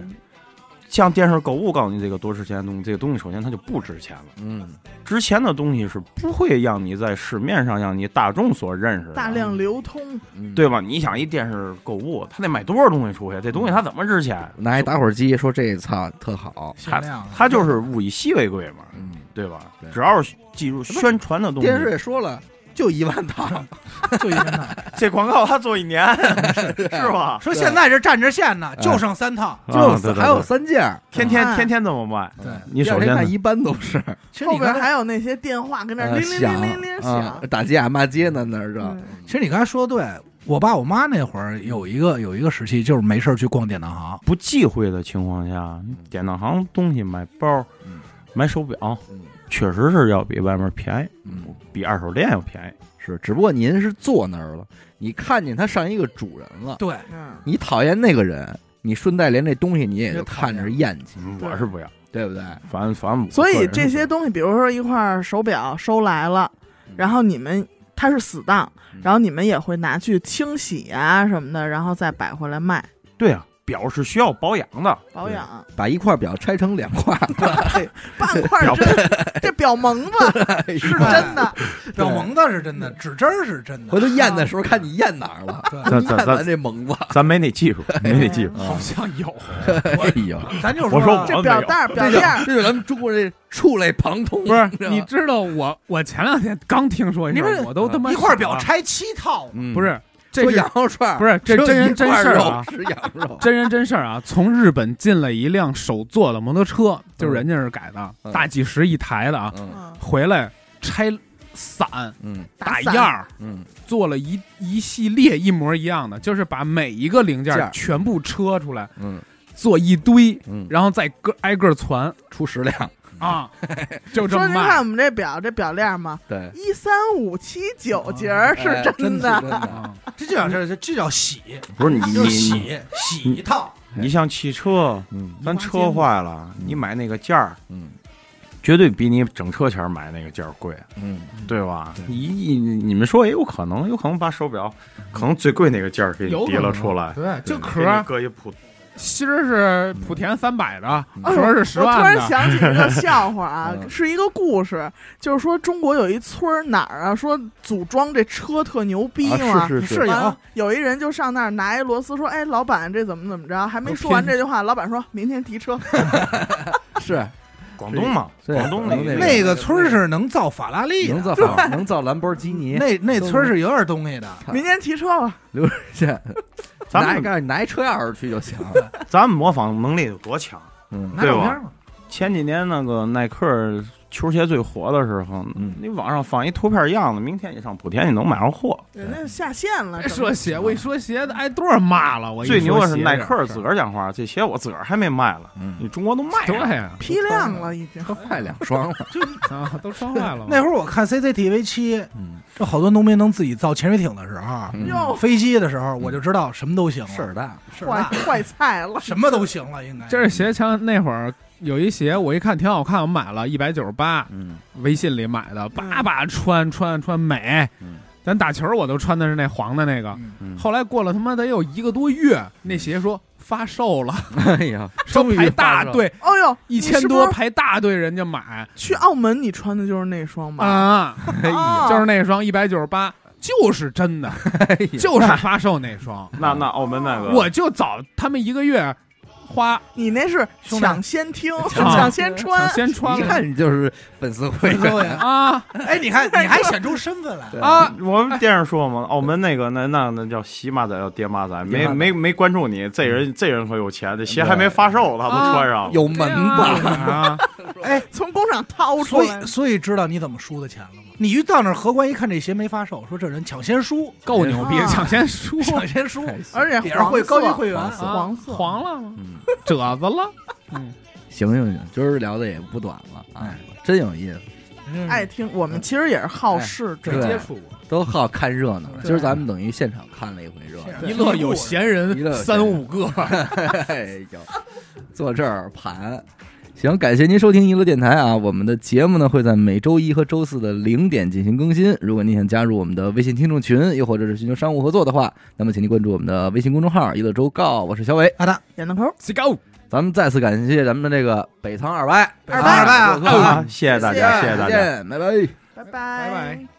像电视购物告诉你这个多值钱的东西，这个东西首先它就不值钱了。嗯，值钱的东西是不会让你在市面上让你大众所认识的，大量流通，嗯对吧？你想一电视购物，他得买多少东西出去？这东西它怎么值钱？拿一打火机说这操特好，它就是物以稀为贵嘛，嗯，对吧？只要是记住宣传的东西，电视也说了，就一万套，*laughs* 就一万套。*laughs* 这广告他做一年，*laughs* 是吧？说现在这站着线呢，就剩三套。就还有三件，天天啊天天这么卖。对你首先一般都是后边其实你刚才，还有那些电话跟那铃铃响铃铃铃啊响，打架骂街呢，那是其实你刚才说的对，我爸我妈那会儿有一个有一个时期，就是没事儿去逛典当行。不忌讳的情况下，典当行东西买包、嗯买手表，嗯确实是要比外面便宜，嗯，比二手店要便宜。是，只不过您是坐那儿了，你看见他上一个主人了，对，嗯，你讨厌那个人，你顺带连这东西你也就看着厌弃，我是不要，对不对？反反正所以这些东西，比如说一块手表收来了，然后你们它是死当嗯，然后你们也会拿去清洗啊什么的，然后再摆回来卖对啊，表是需要保养的，保养。把一块表拆成两块儿，*laughs* 半块儿针，这表蒙子 *laughs* 是真的，表蒙子是真的，指针儿是真的。回头验的时候看你验哪儿了，咱 *laughs* 咱验完咱这蒙子，咱没那技术，没那技术。啊好像有，哎呦，咱就我说这表带表这链这就咱们中国这触类旁通，不是你知道我我前两天刚听说一事儿，你们我都他妈一块表拆七套，嗯不是，这说是羊肉串不是这真人真事儿啊吃羊肉，真人真事儿啊！从日本进了一辆手做的摩托车，就是人家是改的，嗯大几十一台的啊，回来拆散嗯打样儿，嗯做了一一系列一模一样的，就是把每一个零件全部车出来，嗯做一堆，嗯，然后再个挨个传出十辆，啊，*laughs* 就这么说您看卖。我们这表，这表链儿嘛，对，一三五七九节儿是哎真的，的，真。这就叫这这叫洗，*laughs* 不是你就是你洗洗一套。你像汽车，嗯。咱车坏了，你买那个件儿，嗯。绝对比你整车钱买那个件儿贵，嗯，对吧？对。你你你们说也有可能，有可能把手表可能最贵那个件儿给你叠有可能了出来，对，就给你壳儿搁一铺，芯儿是莆田三百的，嗯哎呦壳儿是十我突然，想起一个笑话啊，*laughs* 嗯是一个故事，就是说中国有一村儿哪儿啊，说组装这车特牛逼嘛。啊是是是有完有一人就上那儿拿一螺丝说：“哎，老板，这怎么怎么着？”还没说完这句话，老板说明天提车。*laughs* 是广东嘛，广东那那那个村儿是能造法拉利，能造法能造兰博基尼，那那村儿是有点东西的。明天提车吧。刘现咱们拿拿一车钥匙去就行了，*laughs* 咱们模仿能力有多强？嗯拿对吧前几年那个耐克球鞋最火的时候，嗯你网上放一图片样子，明天你上莆田你能买上货。人家下线了。别说鞋，我一说鞋的挨多少骂了。我一最牛的是耐克自个儿讲话，这鞋我自个儿还没卖了，你嗯，中国都卖了。对呀，批量了，已经。都坏两双了，*laughs* 啊，都双坏了。*laughs* 那会儿我看 CCTV 七，嗯，这好多农民能自己造潜水艇的时候，飞机的时候，我就知道什么都行了，事儿大，坏？坏菜了。什么都行了，应该。这是鞋枪那会儿有一鞋，我一看挺好看，我买了一百九十八，嗯。微信里买的，叭叭穿穿穿美。嗯。咱打球我都穿的是那黄的那个，后来过了他妈得有一个多月，那鞋说发售了，*laughs* 哎呀，*laughs* 说终于排大，队哦呦，一千多排大队人家买去澳门，你穿的就是那双吧？啊，*laughs* 就是那双一百九十八，就是真的，就是发售那双，那那澳门那个，我就早他们一个月花。你那是抢先听，抢抢先穿。想。先穿。一看你就是粉丝会。员，啊。哎，你看，你还显出身份来，对。啊！我们电视说嘛，澳门那个那那那叫洗马仔，叫爹妈仔，没没没关注你，这人这人可有钱，这鞋还没发售，他都穿。上了。有门子，啊！*laughs* 哎，从工厂掏出来。所来以，所以知道你怎么输的钱了吗？你一到那儿荷官一看这鞋没发售，说这人抢先输，够牛逼，啊。抢先输，*laughs* 抢先输，而且也是会高级会员黄色。啊黄色。黄了吗？嗯，褶子了，嗯，行行行，今儿聊的也不短了啊，真有意思，嗯。爱听。我们其实也是好事者，对接触。过，都好看热闹。今儿咱们等于现场看了一回热闹，对一乐有闲一乐有人闲人。三五个，*laughs* 哎呦，坐这儿盘，行，感谢您收听娱乐电台啊！我们的节目呢会在每周一和周四的零点进行更新。如果您想加入我们的微信听众群，又或者是寻求商务合作的话，那么请您关注我们的微信公众号“娱乐周告”。我是小伟，好的，闫德抠，，See go。咱们再次感谢咱们的这个北仓二歪，二拜啊做客啊，谢谢大家，谢谢谢谢大家。再见，拜拜。拜拜拜拜。